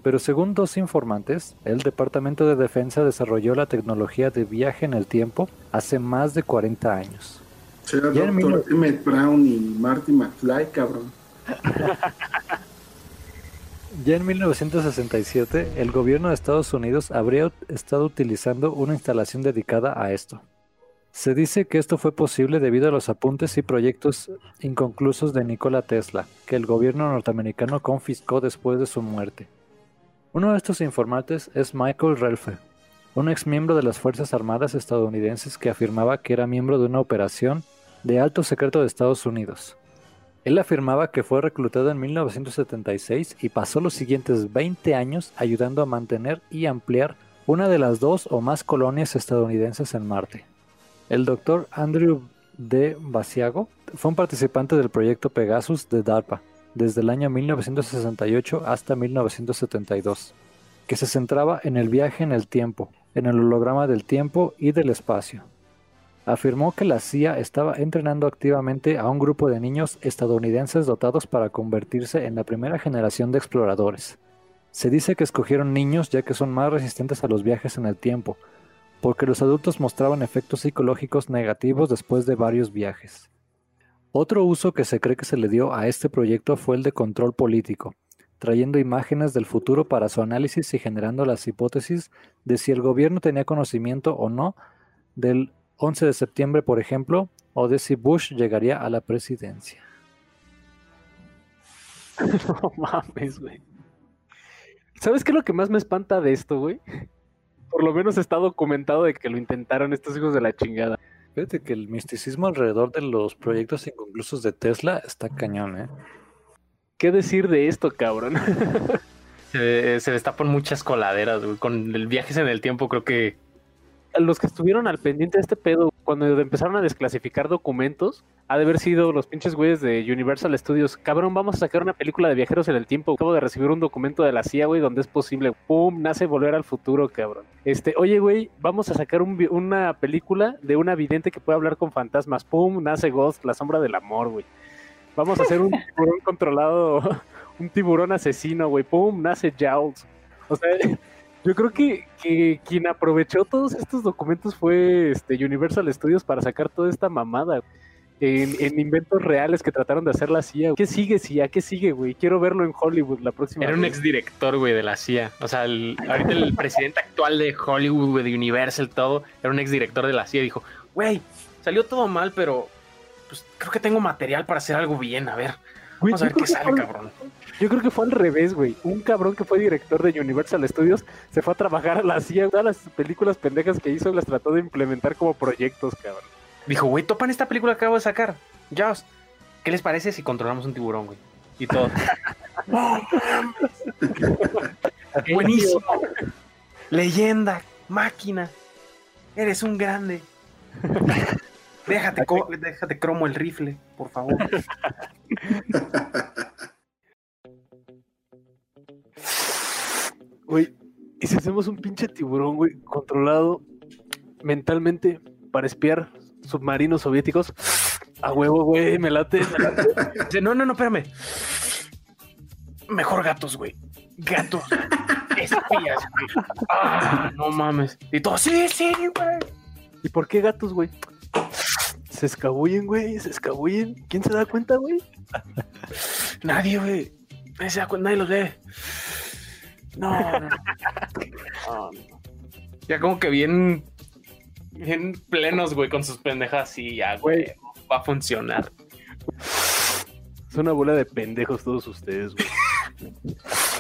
Pero según dos informantes, el Departamento de Defensa desarrolló la tecnología de viaje en el tiempo hace más de 40 años. Será Doctor Emmett Brown y Marty McFly, cabrón. Ya en 1967, el gobierno de Estados Unidos habría estado utilizando una instalación dedicada a esto. Se dice que esto fue posible debido a los apuntes y proyectos inconclusos de Nikola Tesla, que el gobierno norteamericano confiscó después de su muerte. Uno de estos informantes es Michael Relfe, un ex miembro de las Fuerzas Armadas estadounidenses que afirmaba que era miembro de una operación de alto secreto de Estados Unidos. Él afirmaba que fue reclutado en 1976 y pasó los siguientes 20 años ayudando a mantener y ampliar una de las dos o más colonias estadounidenses en Marte. El doctor Andrew D. Basiago fue un participante del proyecto Pegasus de DARPA desde el año 1968 hasta 1972, que se centraba en el viaje en el tiempo, en el holograma del tiempo y del espacio afirmó que la CIA estaba entrenando activamente a un grupo de niños estadounidenses dotados para convertirse en la primera generación de exploradores. Se dice que escogieron niños ya que son más resistentes a los viajes en el tiempo, porque los adultos mostraban efectos psicológicos negativos después de varios viajes. Otro uso que se cree que se le dio a este proyecto fue el de control político, trayendo imágenes del futuro para su análisis y generando las hipótesis de si el gobierno tenía conocimiento o no del 11 de septiembre, por ejemplo, o de si Bush llegaría a la presidencia. No mames, güey. ¿Sabes qué es lo que más me espanta de esto, güey? Por lo menos está documentado de que lo intentaron estos hijos de la chingada. Fíjate que el misticismo alrededor de los proyectos inconclusos de Tesla está cañón, ¿eh? ¿Qué decir de esto, cabrón? Se, se destapan muchas coladeras, güey. Con el viajes en el tiempo, creo que. Los que estuvieron al pendiente de este pedo, cuando empezaron a desclasificar documentos, ha de haber sido los pinches güeyes de Universal Studios. Cabrón, vamos a sacar una película de viajeros en el tiempo. Acabo de recibir un documento de la CIA, güey, donde es posible. Pum, nace volver al futuro, cabrón. Este, oye, güey, vamos a sacar un una película de una vidente que puede hablar con fantasmas. Pum, nace Ghost, la sombra del amor, güey. Vamos a hacer un tiburón controlado, un tiburón asesino, güey. Pum, nace Jaws. O sea, Yo creo que, que quien aprovechó todos estos documentos fue este Universal Studios para sacar toda esta mamada en, en inventos reales que trataron de hacer la CIA. ¿Qué sigue CIA? ¿Qué sigue, güey? Quiero verlo en Hollywood la próxima Era un exdirector, güey, de la CIA. O sea, el- ahorita el presidente actual de Hollywood, güey, de Universal, todo, era un exdirector de la CIA. Dijo, güey, salió todo mal, pero pues creo que tengo material para hacer algo bien. A ver, Güey, vamos a ver qué sale, cabrón. Yo creo que fue al revés, güey. Un cabrón que fue director de Universal Studios se fue a trabajar a la CIA. Todas las películas pendejas que hizo las trató de implementar como proyectos, cabrón. Dijo, güey, topan esta película que acabo de sacar. Ya, os- ¿qué les parece si controlamos un tiburón, güey? Y todo. Buenísimo. Leyenda, máquina. Eres un grande. Déjate, déjate cromo el rifle, por favor. Güey, ¿y si hacemos un pinche tiburón, güey, controlado mentalmente para espiar submarinos soviéticos? A huevo, güey, me late. me late. No, no, no, espérame. Mejor gatos, güey. Gatos. Espías, güey. Ah, no mames. Y todo, sí, sí, güey. ¿Y por qué gatos, güey? Se escabullen, güey, se escabullen. ¿Quién se da cuenta, güey? Nadie, güey. Nadie se da cuenta, nadie los ve. No, no, no. No, no. Ya como que bien, bien plenos, güey, con sus pendejas. Sí, ya, güey. Güey. Va a funcionar. Es una bola de pendejos todos ustedes, güey.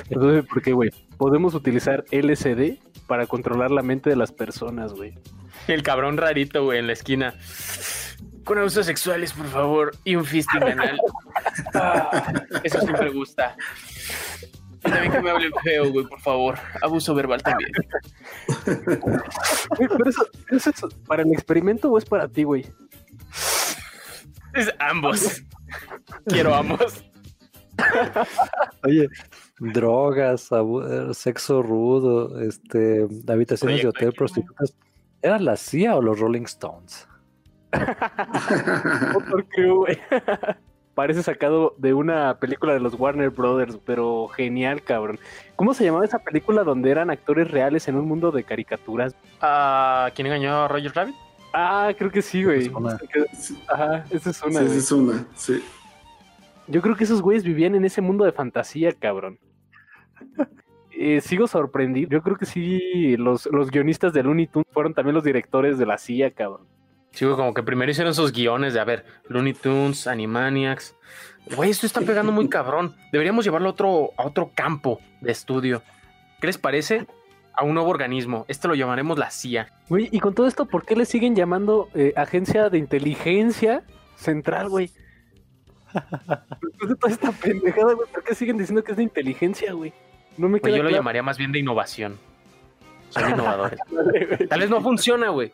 Entonces, ¿por qué, güey? Podemos utilizar LCD para controlar la mente de las personas, güey. El cabrón rarito, güey, en la esquina. Con abusos sexuales, por favor. Y un fisting anal. Ah, eso siempre gusta. También que me hablen feo, güey, por favor. Abuso verbal también. Güey, pero eso, ¿eso es para el experimento o es para ti, güey? Es ambos. Quiero ambos. Oye, drogas, eh, sexo rudo, este, habitaciones de Proyecto hotel, prostitutas. ¿Era la CIA o los Rolling Stones? Motor Crew, güey. Parece sacado de una película de los Warner Brothers, pero genial, cabrón. ¿Cómo se llamaba esa película donde eran actores reales en un mundo de caricaturas? Ah, ¿Quién engañó a Roger Rabbit? Ah, creo que sí, güey. Es. Ajá, esa es Sí, una. esa güey. es una, sí. Yo creo que esos güeyes vivían en ese mundo de fantasía, cabrón. Eh, sigo sorprendido. Yo creo que sí, los, los guionistas de Looney Tunes fueron también los directores de la CIA, cabrón. Sí, güey, como que primero hicieron esos guiones de, a ver, Looney Tunes, Animaniacs. Güey, esto está pegando muy cabrón. Deberíamos llevarlo a otro, a otro campo de estudio. ¿Qué les parece? A un nuevo organismo. Este lo llamaremos la CIA. Güey, y con todo esto, ¿por qué le siguen llamando eh, agencia de inteligencia central, güey? Después de toda esta pendejada, güey, ¿por qué siguen diciendo que es de inteligencia, güey? No me queda yo lo llamaría más bien de innovación. Son innovadores. Tal vez no funciona, güey.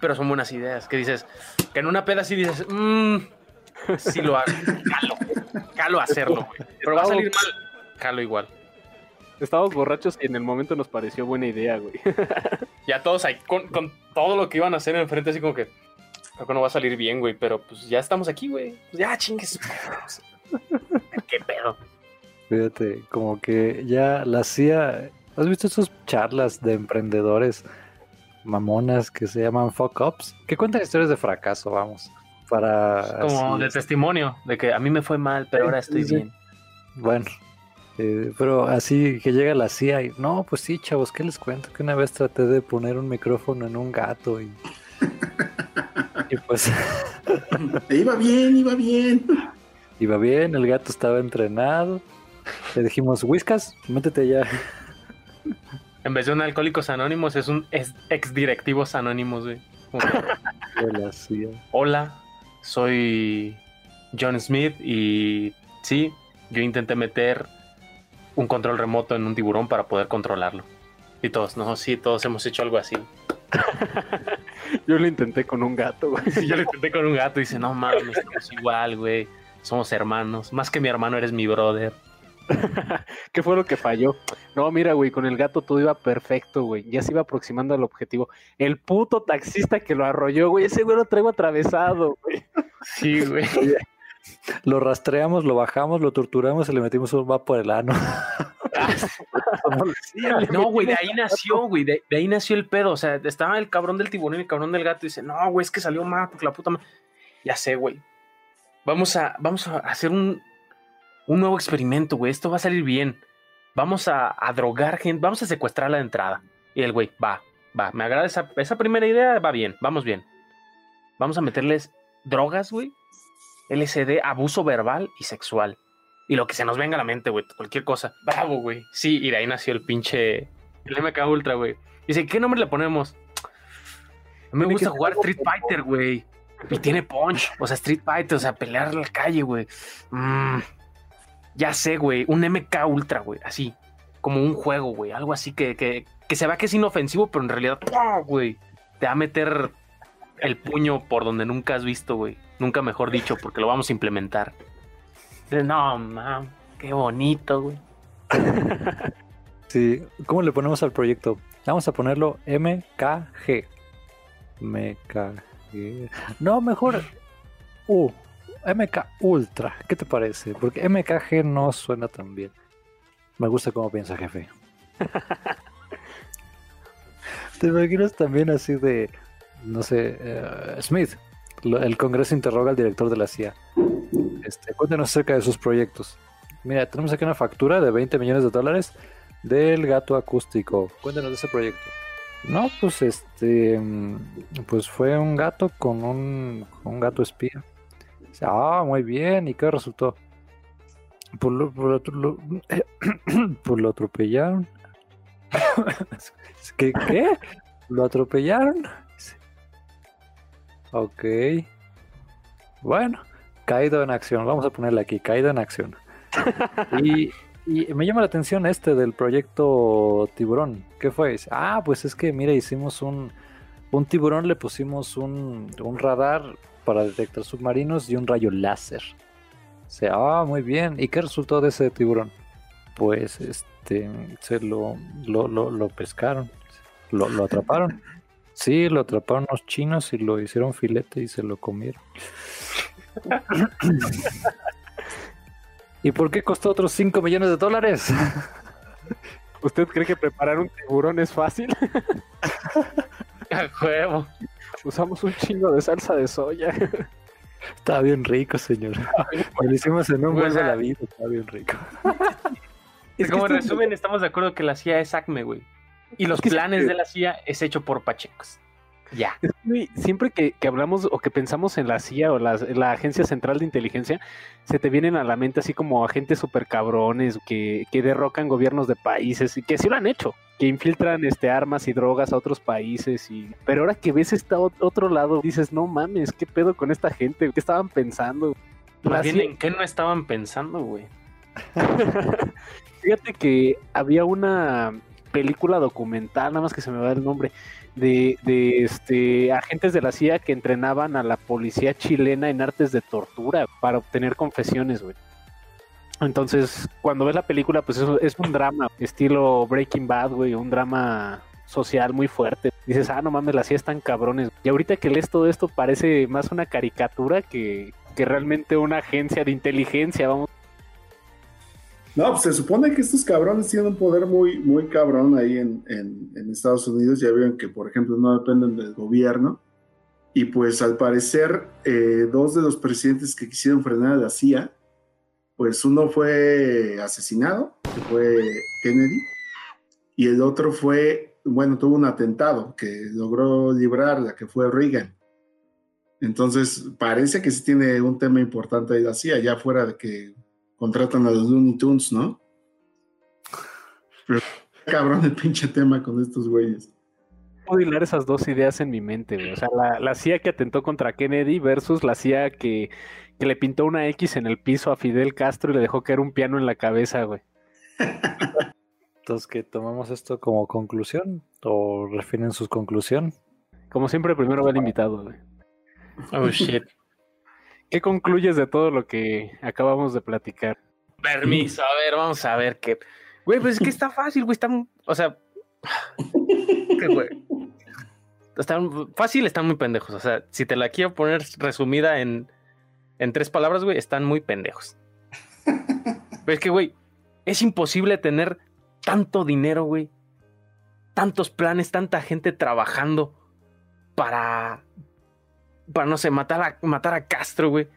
Pero son buenas ideas. Que dices, que en una peda sí dices, mmm, sí lo hago. Calo. Calo hacerlo, güey. Pero va a salir mal. Calo igual. Estábamos borrachos y en el momento nos pareció buena idea, güey. Ya todos ahí, con, con todo lo que iban a hacer enfrente, así como que, creo que no va a salir bien, güey. Pero pues ya estamos aquí, güey. Pues ya chingues. Qué pedo. Fíjate, como que ya la CIA. ¿Has visto esas charlas de emprendedores mamonas que se llaman fuck ups? Que cuentan historias de fracaso, vamos. Para. Como así, de testimonio, de que a mí me fue mal, pero ahora estoy sí. bien. Bueno, eh, pero así que llega la CIA y no, pues sí, chavos, ¿qué les cuento? Que una vez traté de poner un micrófono en un gato y, y pues Iba bien, iba bien. iba bien, el gato estaba entrenado. Le dijimos, Whiskas, métete ya. En vez de un Alcohólicos Anónimos, es un ex directivos anónimos, güey. Hola, soy John Smith y sí, yo intenté meter un control remoto en un tiburón para poder controlarlo. Y todos, no, sí, todos hemos hecho algo así. Yo lo intenté con un gato, güey. Y yo lo intenté con un gato y dice, no mames, estamos igual, güey. Somos hermanos. Más que mi hermano, eres mi brother. ¿Qué fue lo que falló? No, mira, güey, con el gato todo iba perfecto, güey. Ya se iba aproximando al objetivo. El puto taxista que lo arrolló, güey, ese güey lo traigo atravesado, güey. Sí, güey. Lo rastreamos, lo bajamos, lo torturamos y le metimos un va por el ano. no, güey, de ahí nació, güey, de, de, ahí nació el pedo. O sea, estaba el cabrón del tiburón y el cabrón del gato y dice, no, güey, es que salió mal, porque la puta madre. Ya sé, güey. Vamos a, vamos a hacer un, un nuevo experimento, güey. Esto va a salir bien. Vamos a, a drogar gente, vamos a secuestrar la entrada. Y el güey, va, va, me agrada esa, esa primera idea, va bien, vamos bien. Vamos a meterles drogas, güey. LSD, abuso verbal y sexual. Y lo que se nos venga a la mente, güey, cualquier cosa. Bravo, güey. Sí, y de ahí nació el pinche. El MK Ultra, güey. Dice, ¿qué nombre le ponemos? Me gusta jugar Street Fighter, güey. Y tiene punch. O sea, Street Fighter, o sea, pelear en la calle, güey. Mm, ya sé, güey. Un MK Ultra, güey. Así. Como un juego, güey. Algo así que, que, que se vea que es inofensivo, pero en realidad, güey. Te va a meter el puño por donde nunca has visto, güey. Nunca mejor dicho, porque lo vamos a implementar. No, man, qué bonito, güey. Sí, ¿cómo le ponemos al proyecto? Vamos a ponerlo MKG. MKG. No, mejor U. MK Ultra. ¿Qué te parece? Porque MKG no suena tan bien. Me gusta cómo piensa, jefe. ¿Te imaginas también así de, no sé, uh, Smith? el Congreso interroga al director de la CIA. Este, cuéntenos acerca de sus proyectos. Mira, tenemos aquí una factura de 20 millones de dólares del gato acústico. Cuéntenos de ese proyecto. No, pues este, pues fue un gato con un, un gato espía. Ah, muy bien. ¿Y qué resultó? Pues lo, pues lo, pues lo atropellaron. ¿Qué? ¿Qué? ¿Lo atropellaron? Ok. Bueno, caído en acción. Vamos a ponerle aquí, caído en acción. y, y, me llama la atención este del proyecto tiburón. ¿Qué fue? Ah, pues es que, mira, hicimos un, un tiburón, le pusimos un, un radar para detectar submarinos y un rayo láser. O sea, ah, muy bien. ¿Y qué resultó de ese tiburón? Pues este, se lo, lo, lo, lo pescaron, lo, lo atraparon. Sí, lo atraparon los chinos y lo hicieron filete y se lo comieron. ¿Y por qué costó otros 5 millones de dólares? ¿Usted cree que preparar un tiburón es fácil? A juego. Usamos un chingo de salsa de soya. Está bien rico, señor. Lo hicimos en un buen de la vida, está bien rico. Es como en resumen, estamos de acuerdo que la CIA es ACME, güey. Y los planes de la CIA es hecho por Pachecos. Ya. Siempre que, que, hablamos o que pensamos en la CIA o la, la, Agencia Central de Inteligencia, se te vienen a la mente así como agentes super cabrones que, que, derrocan gobiernos de países y que sí lo han hecho, que infiltran este, armas y drogas a otros países. Y... Pero ahora que ves este otro lado, dices, no mames, ¿qué pedo con esta gente? ¿Qué estaban pensando? Más bien, ¿en qué no estaban pensando, güey? Fíjate que había una película documental, nada más que se me va el nombre, de, de, este agentes de la CIA que entrenaban a la policía chilena en artes de tortura para obtener confesiones, güey. Entonces, cuando ves la película, pues es, un drama, estilo Breaking Bad, güey, un drama social muy fuerte. Dices, ah, no mames, la CIA están cabrones. Y ahorita que lees todo esto parece más una caricatura que, que realmente una agencia de inteligencia, vamos. No, pues se supone que estos cabrones tienen un poder muy, muy cabrón ahí en, en, en, Estados Unidos. Ya vieron que, por ejemplo, no dependen del gobierno. Y pues al parecer, eh, dos de los presidentes que quisieron frenar a la CIA, pues uno fue asesinado, que fue Kennedy, y el otro fue, bueno, tuvo un atentado que logró librarla, que fue Reagan. Entonces, parece que sí tiene un tema importante ahí la CIA, ya fuera de que contratan a los Looney Tunes, ¿no? Pero cabrón el pinche tema con estos güeyes. Puedo hilar esas dos ideas en mi mente, güey. O sea, la, la, CIA que atentó contra Kennedy versus la CIA que, que, le pintó una X en el piso a Fidel Castro y le dejó caer un piano en la cabeza, güey. Entonces, ¿qué tomamos esto como conclusión? ¿O refieren sus conclusión? Como siempre, primero va el invitado, güey. Oh, shit. ¿Qué concluyes de todo lo que acabamos de platicar? Permiso, a ver, vamos a ver qué. Güey, pues es que está fácil, güey. Está. O sea. ¿Qué, güey? Están fácil, están muy pendejos. O sea, si te la quiero poner resumida en en tres palabras, güey, están muy pendejos. Pero es que, güey, es imposible tener tanto dinero, güey. Tantos planes, tanta gente trabajando para, para no sé, matar a, matar a Castro, güey.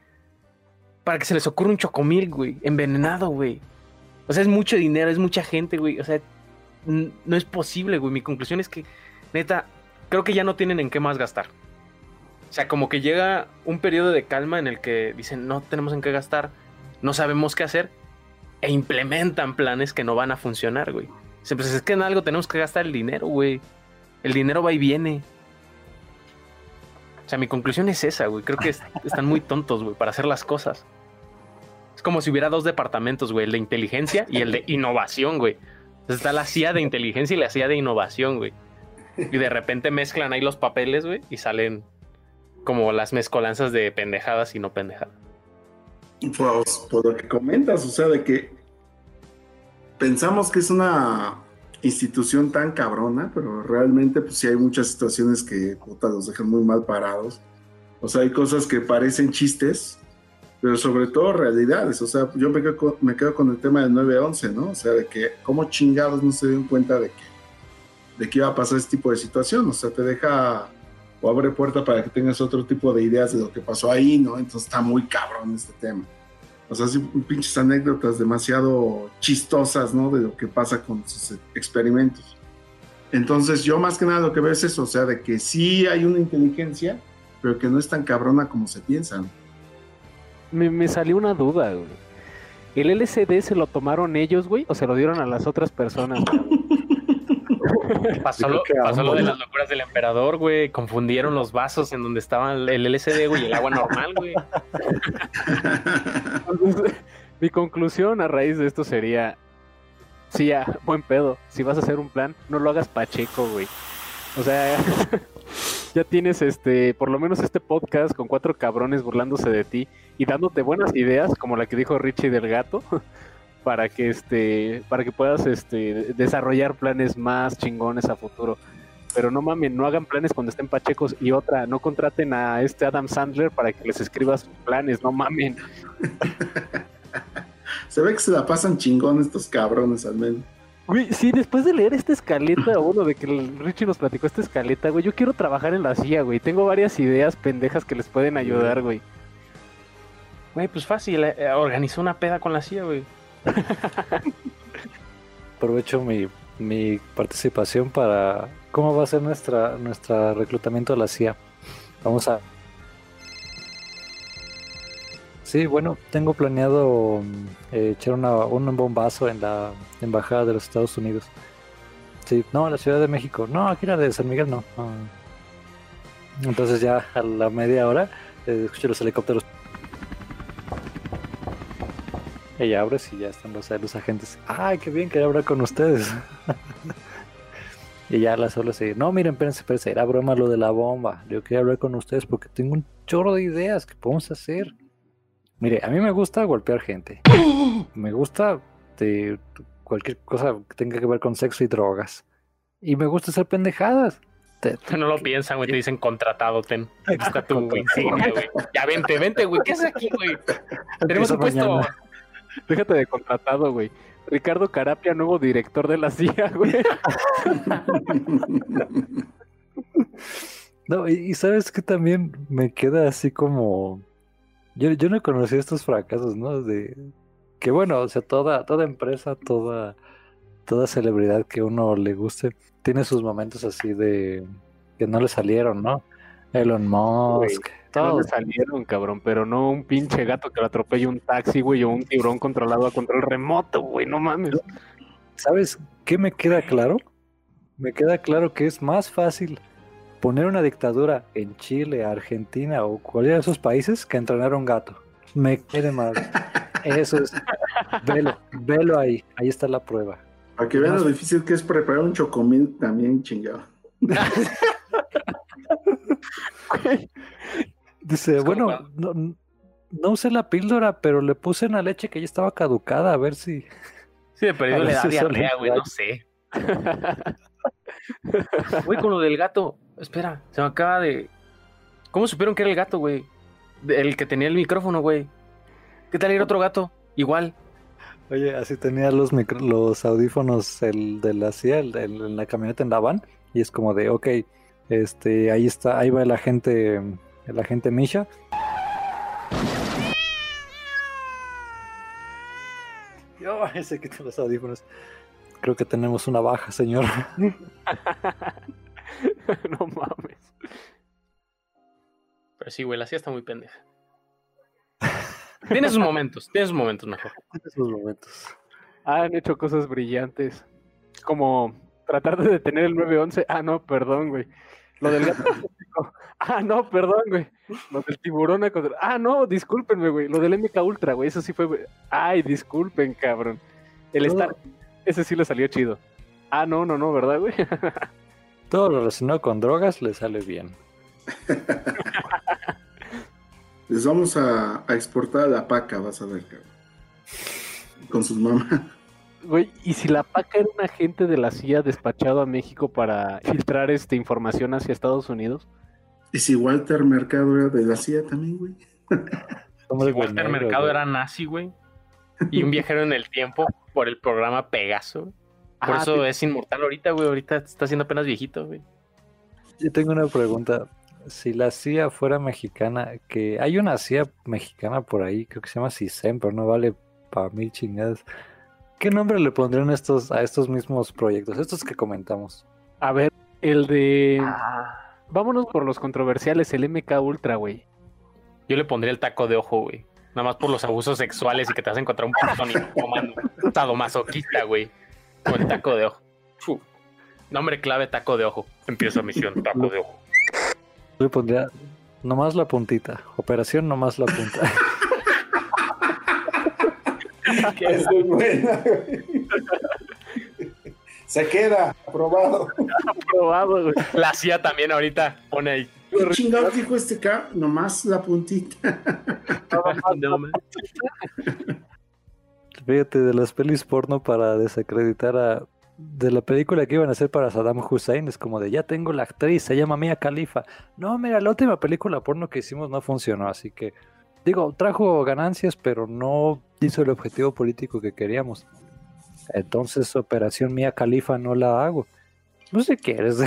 Para que se les ocurra un chocomil, güey, envenenado, güey. O sea, es mucho dinero, es mucha gente, güey. O sea, no es posible, güey. Mi conclusión es que, neta, creo que ya no tienen en qué más gastar. O sea, como que llega un periodo de calma en el que dicen, no tenemos en qué gastar, no sabemos qué hacer, e implementan planes que no van a funcionar, güey. Pues es que en algo tenemos que gastar el dinero, güey. El dinero va y viene. O sea, mi conclusión es esa, güey. Creo que están muy tontos, güey, para hacer las cosas. Es como si hubiera dos departamentos, güey. El de inteligencia y el de innovación, güey. Entonces está la CIA de inteligencia y la CIA de innovación, güey. Y de repente mezclan ahí los papeles, güey, y salen como las mezcolanzas de pendejadas y no pendejadas. Pues por lo que comentas, o sea, de que pensamos que es una institución tan cabrona, pero realmente pues sí hay muchas situaciones que puta, los dejan muy mal parados. O sea, hay cosas que parecen chistes, pero sobre todo realidades. O sea, yo me quedo con, el tema del 9-11, ¿no? O sea, de que cómo chingados no se dieron cuenta de que, de que iba a pasar este tipo de situación. O sea, te deja o abre puerta para que tengas otro tipo de ideas de lo que pasó ahí, ¿no? Entonces está muy cabrón este tema. O sea, sí, pinches anécdotas demasiado chistosas, ¿no? De lo que pasa con sus experimentos. Entonces, yo más que nada lo que veo es eso, o sea, de que sí hay una inteligencia, pero que no es tan cabrona como se piensan. Me, me salió una duda, güey. ¿El LCD se lo tomaron ellos, güey, o se lo dieron a las otras personas? Pasó, lo, de las locuras del emperador, güey. Confundieron los vasos en donde estaba el LSD, güey, y el agua normal, güey. mi conclusión a raíz de esto sería: sí, ya, buen pedo. Si vas a hacer un plan, no lo hagas pacheco, güey. O sea, ya tienes este, por lo menos este podcast con cuatro cabrones burlándose de ti y dándote buenas ideas, como la que dijo Richie del gato para que este para que puedas este desarrollar planes más chingones a futuro. Pero no mamen, no hagan planes cuando estén pachecos y otra, no contraten a este Adam Sandler para que les escriba sus planes, no mamen. se ve que se la pasan chingones estos cabrones al menos. Güey, sí, después de leer esta escaleta, uno de que Richie nos platicó esta escaleta, güey, yo quiero trabajar en la CIA, güey. Tengo varias ideas pendejas que les pueden ayudar, güey. Güey, pues fácil, eh, organizó una peda con la CIA, güey. Aprovecho mi, mi, participación para cómo va a ser nuestra nuestro reclutamiento a la CIA. Vamos a. Sí, bueno, tengo planeado eh, echar una, un bombazo en la embajada de los Estados Unidos. Sí, no, la Ciudad de México. No, aquí la de San Miguel no. Entonces ya a la media hora eh, los helicópteros ella abre y ya están los, los agentes. ¡Ay, qué bien que hablar con ustedes! y ya la solo se no, miren, espérense, espérense, era broma lo de la bomba. Yo quería hablar con ustedes porque tengo un chorro de ideas que podemos hacer. Mire, a mí me gusta golpear gente. Me gusta de cualquier cosa que tenga que ver con sexo y drogas. Y me gusta hacer pendejadas. no lo piensan, güey, te dicen contratado, ten. Está tu insignia, güey. Ya vente, vente, güey. ¿Qué haces aquí, güey? Tenemos un puesto. Déjate de contratado, güey. Ricardo Carapia, nuevo director de la CIA, güey. No, y, sabes que también me queda así como. Yo, yo no conocí estos fracasos, ¿no? De que bueno, o sea, toda, toda empresa, toda, toda celebridad que uno le guste, tiene sus momentos así de que no le salieron, ¿no? Elon Musk. Todos salieron, cabrón, pero no un pinche gato que lo atropella un taxi, güey, o un tiburón controlado a control remoto, güey, no mames. ¿Sabes qué me queda claro? Me queda claro que es más fácil poner una dictadura en Chile, Argentina o cualquiera de esos países que entrenar a un gato. Me quede mal. Eso es. Velo, velo ahí. Ahí está la prueba. Para que vean lo difícil que es preparar un chocomil también chingado. Dice, bueno, no, no, usé la píldora, pero le puse una leche que ya estaba caducada, a ver si. Sí, pero le da diarrea, güey, no sé. Güey, con lo del gato, espera, se me acaba de. ¿Cómo supieron que era el gato, güey? El que tenía el micrófono, güey. ¿Qué tal ir otro gato? Igual. Oye, así tenía los, micro- los audífonos el de la CIA, el, el- en la camioneta en la van, y es como de, ok, este, ahí está, ahí va el agente, el agente Misha. Yo, ese quitó los audífonos. Creo que tenemos una baja, señor. no mames. Pero sí, güey, la CIA está muy pendeja. Tiene sus momentos, tiene sus momentos mejor. Esos momentos. Han hecho cosas brillantes. Como tratar de detener el 911. Ah, no, perdón, güey. Lo del gato. Ah, no, perdón, güey. Lo del tiburón. contra- Ah, no, discúlpenme, güey. Lo del MK Ultra, güey. Eso sí fue. güey. Ay, disculpen, cabrón. El Todo- Star. Ese sí le salió chido. Ah, no, no, no, ¿verdad, güey? Todo lo relacionado con drogas le sale bien. Les vamos a, a exportar a la paca, vas a ver, cabrón. Con sus mamás. Güey, ¿y si la PACA era un agente de la CIA despachado a México para filtrar esta información hacia Estados Unidos? Y si Walter Mercado era de la CIA también, güey. Si Walter negro, Mercado güey. era nazi, güey. Y un viajero en el tiempo por el programa Pegaso. Por Ah, eso es inmortal ahorita, güey. Ahorita está siendo apenas viejito, güey. Yo tengo una pregunta. Si la CIA fuera mexicana, que hay una CIA mexicana por ahí, creo que se llama CISEM, pero no vale para mil chingadas. ¿Qué nombre le pondrían a estos, a estos mismos proyectos? Estos que comentamos. A ver, el de... Ah. Vámonos por los controversiales, el MK Ultra, güey. Yo le pondría el taco de ojo, güey. Nada más por los abusos sexuales y que te vas a encontrar un putón y comando. Sadomasoquista, güey. Con el taco de ojo. Fu. Nombre clave, taco de ojo. Empieza misión, taco de ojo. Yo le pondría nomás la puntita. Operación nomás la punta. Esa es buena, güey. Se queda, aprobado. Probado, güey. La CIA también ahorita pone ahí. ¿Qué chingados dijo este K? Nomás la puntita. No, man. Fíjate, de las pelis porno para desacreditar a... De la película que iban a hacer para Saddam Hussein, es como de, ya tengo la actriz, se llama Mia Khalifa. No, mira, la última película porno que hicimos no funcionó, así que... Digo, trajo ganancias, pero no hizo el objetivo político que queríamos. Entonces, Operación Mia Khalifa no la hago. No sé qué quieres.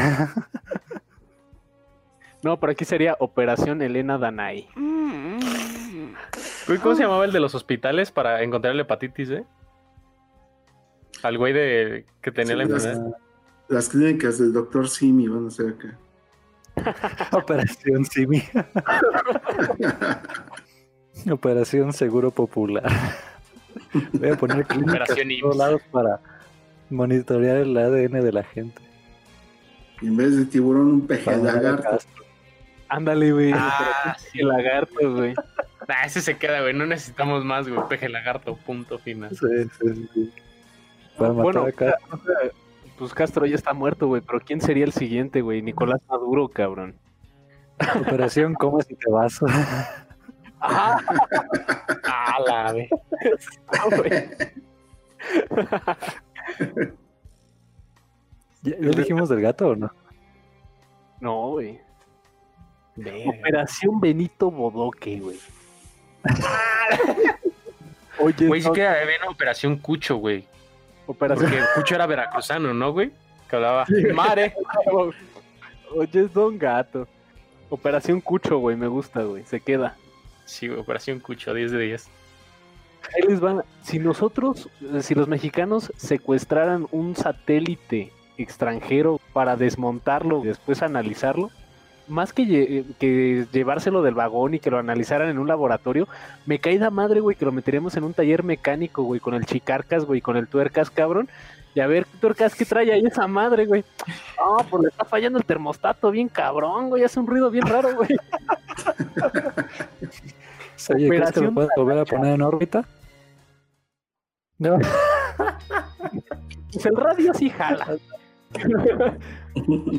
No, por aquí sería Operación Elena Danay. Güey, ¿Cómo se llamaba el de los hospitales para encontrar la hepatitis, eh? Al güey de que tenía la Sí, las, enfermedad. las clínicas del doctor Simi van a ser acá. Operación Simi. Operación Seguro Popular. Voy a poner clínicas en todos lados para monitorear el ADN de la gente. Y en vez de tiburón, un peje darle lagarto. Ándale, güey. Ah, sí. El lagarto, güey. Ah, ese se queda, güey. No necesitamos más, güey. Peje lagarto, punto final. Sí, sí, sí. Para matar Bueno, a Castro. Pues Castro ya está muerto, güey. Pero ¿quién sería el siguiente, güey? Nicolás Maduro, cabrón. Operación ¿Cómo si te vas? Ah, Ah, la ve. güey. ¿Ya, ya dijimos del gato o no? No, güey. Operación Benito Bodoque, güey. Oye, Güey, sí no, que había una operación Cucho, güey. Operación Porque Cucho era veracruzano, ¿no, güey? Que hablaba mare. Oye, es Don Gato. Operación Cucho, güey, me gusta, güey. Se queda. Sí, operación Cucho, 10 de 10. Ahí les van. Si nosotros, eh, si los mexicanos secuestraran un satélite extranjero para desmontarlo y después analizarlo, más que, lle- que llevárselo del vagón y que lo analizaran en un laboratorio, me caída madre, güey, que lo meteríamos en un taller mecánico, güey, con el chicarcas, güey, con el tuercas, cabrón. Y a ver, tuercas, ¿qué trae ahí esa madre, güey? No, pues le está fallando el termostato bien cabrón, güey, hace un ruido bien raro, güey. Oye, ¿crees que lo puedes volver a poner en órbita? No. Pues el radio sí jala.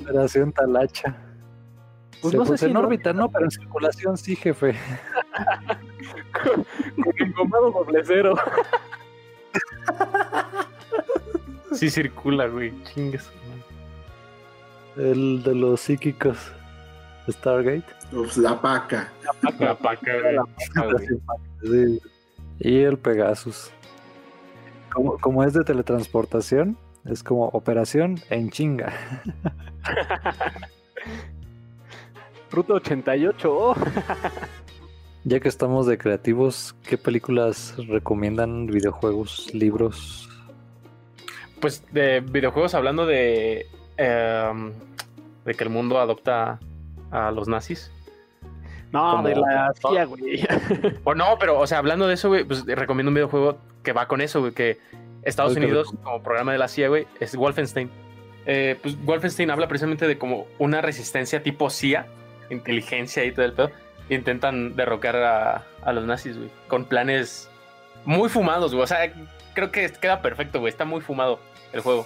Operación Talacha. Pues Se no sé si en órbita, no, pero en circulación sí, jefe. Con engomado doble cero. Sí circula, güey. Chingues. El de los psíquicos. Stargate. Pues la paca. La paca, güey. Sí. Y el Pegasus. Como, como es de teletransportación, es como operación en chinga. Ruta 88. oh. Ya que estamos de creativos, ¿qué películas recomiendan? ¿Videojuegos? ¿Libros? Pues de videojuegos hablando de em, de que el mundo adopta a los nazis. No, Como- de la CIA, güey. O no, pero, o sea, hablando de eso, güey, pues recomiendo un videojuego que va con eso, güey, que Estados ¿Cuál que Unidos, como programa de la CIA, güey, es Wolfenstein. Eh, pues Wolfenstein habla precisamente de como una resistencia tipo CIA, inteligencia y todo el pedo. Intentan derrocar a, a los nazis, güey, con planes muy fumados, güey. O sea, creo que queda perfecto, güey. Está muy fumado el juego.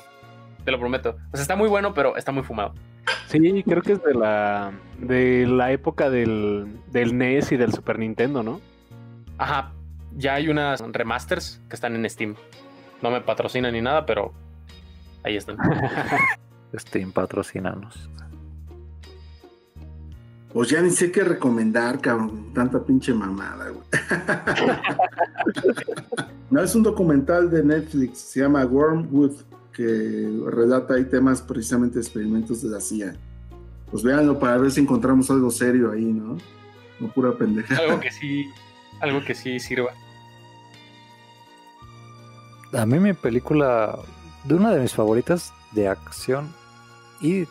Te lo prometo. O sea, está muy bueno, pero está muy fumado. Sí, creo que es de la de la época del, del NES y del Super Nintendo, ¿no? Ajá, ya hay unas remasters que están en Steam. No me patrocinan ni nada, pero ahí están. Steam, patrocinanos. Pues ya ni sé qué recomendar, cabrón. Tanta pinche mamada, güey. no, es un documental de Netflix, se llama Wormwood, que relata ahí temas precisamente de experimentos de la CIA. Pues véanlo para ver si encontramos algo serio ahí, ¿no? No pura pendeja. algo que sí, algo que sí sirva. A mí mi película, de una de mis favoritas de acción y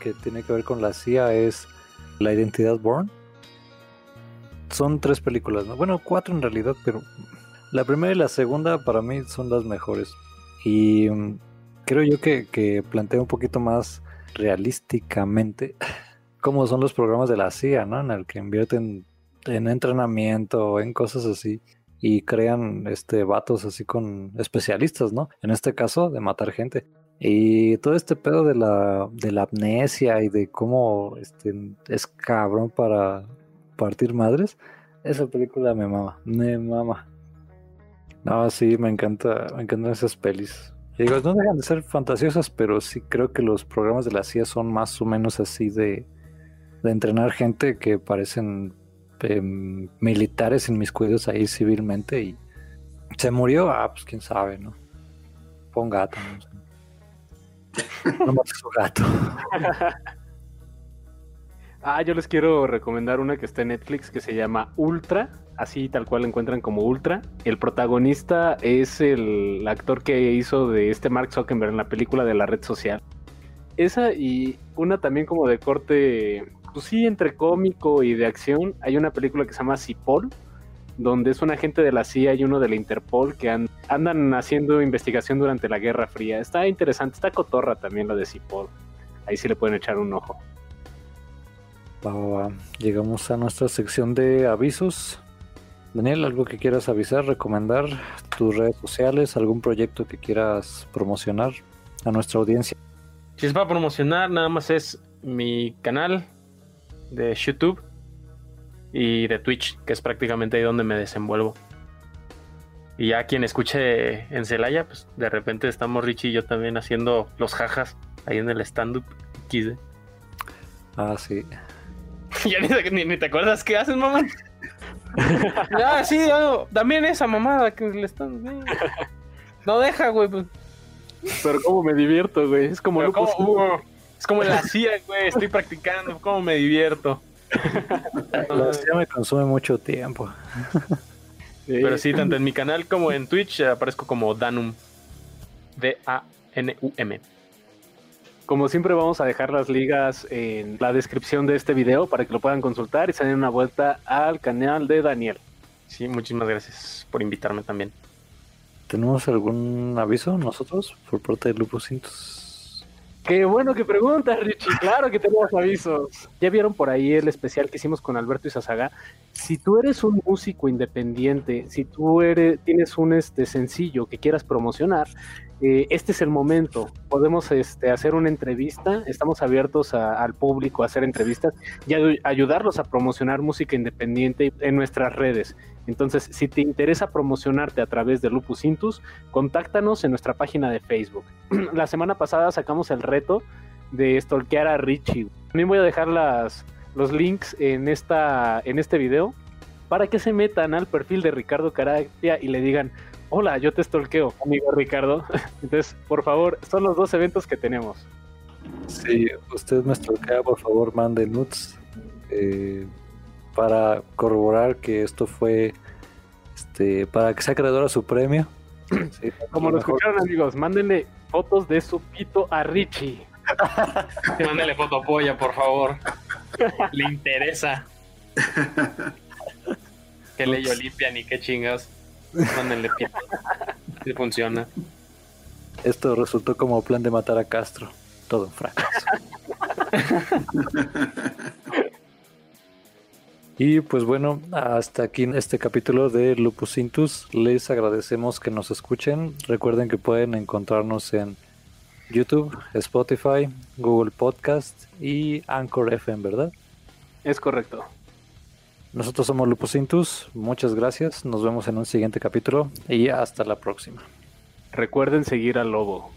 que tiene que ver con la CIA es La Identidad Born. Son tres películas, ¿no? Bueno, cuatro en realidad, pero la primera y la segunda para mí son las mejores. Y mm, creo yo que, que plantea un poquito más realísticamente cómo son los programas de la CIA, ¿no? En el que invierten en entrenamiento, en cosas así y crean este vatos así con especialistas, ¿no? En este caso, de matar gente. Y todo este pedo de la, de la amnesia y de cómo este, es cabrón para partir madres, esa película me mama, me mama. No, sí, me encanta, me encantan esas pelis. Digo, no dejan de ser fantasiosas, pero sí creo que los programas de la CIA son más o menos así de, de entrenar gente que parecen em, militares inmiscuidos ahí civilmente y se murió, ah, pues quién sabe, ¿no? Fue un gato, no sé. No mates su gato. Ah, yo les quiero recomendar una que está en Netflix que se llama Ultra, así tal cual la encuentran como Ultra. El protagonista es el actor que hizo de este Mark Zuckerberg en la película de la red social. Esa y una también como de corte, pues sí, entre cómico y de acción. Hay una película que se llama Cipoll, donde es un agente de la CIA y uno de la Interpol que an- andan haciendo investigación durante la Guerra Fría. Está interesante, está cotorra también la de Cipoll. Ahí sí le pueden echar un ojo. Va, va, va. Llegamos a nuestra sección de avisos. Daniel, ¿algo que quieras avisar, recomendar? ¿Tus redes sociales? ¿Algún proyecto que quieras promocionar a nuestra audiencia? Si es para promocionar, nada más es mi canal de YouTube y de Twitch, que es prácticamente ahí donde me desenvuelvo. Y ya quien escuche en Celaya, pues de repente estamos Richie y yo también haciendo los jajas ahí en el stand-up. Ah, sí. ya ni, te- ni- ni te acuerdas qué hacen, mamá. ah, sí, ah, también esa mamada que le están. No deja, güey. Pues. Pero cómo me divierto, güey. Es como Pero Lupus ¿cómo, Hugo? Es como la CIA, güey. Estoy practicando. ¿Cómo me divierto? La CIA me consume mucho tiempo. Sí. Pero sí, tanto en mi canal como en Twitch aparezco como Danum. D-A-N-U-M. Como siempre vamos a dejar las ligas en la descripción de este video para que lo puedan consultar y se den una vuelta al canal de Daniel. Sí, muchísimas gracias por invitarme también. ¿Tenemos algún aviso nosotros por parte de Lupus Cintos? Qué bueno que preguntas, Richie. Claro que tenemos avisos. Ya vieron por ahí el especial que hicimos con Alberto Izazaga. Si tú eres un músico independiente, si tú eres, tienes un este sencillo que quieras promocionar, eh, este es el momento. Podemos este, hacer una entrevista. Estamos abiertos al público a hacer entrevistas y ayudarlos a promocionar música independiente en nuestras redes. Entonces, si te interesa promocionarte a través de Lupus Intus, contáctanos en nuestra página de Facebook. La semana pasada sacamos el reto de stalkear a Richie. También voy a dejar los links en, en este video para que se metan al perfil de Ricardo Caratia y le digan, hola, yo te stalkeo, amigo Ricardo. Entonces, por favor, son los dos eventos que tenemos. Si usted me stalkea, por favor, mande nudes eh, para corroborar que esto fue este, para que sea acreedor a su premio. Sí, Como lo mejor- escucharon, amigos, mándenle fotos de su pito a Richie. Mándale fotopolla, por favor. Le interesa. Que ley Olimpia ni qué chingas. Mándenle pito. Si funciona. Esto resultó como plan de matar a Castro. Todo un fracaso. y pues bueno, hasta aquí en este capítulo de Lupus Intus. Les agradecemos que nos escuchen. Recuerden que pueden encontrarnos en YouTube, Spotify, Google Podcast y Anchor FM, ¿verdad? Es correcto. Nosotros somos Lupus Intus. Muchas gracias. Nos vemos en un siguiente capítulo y hasta la próxima. Recuerden seguir al lobo.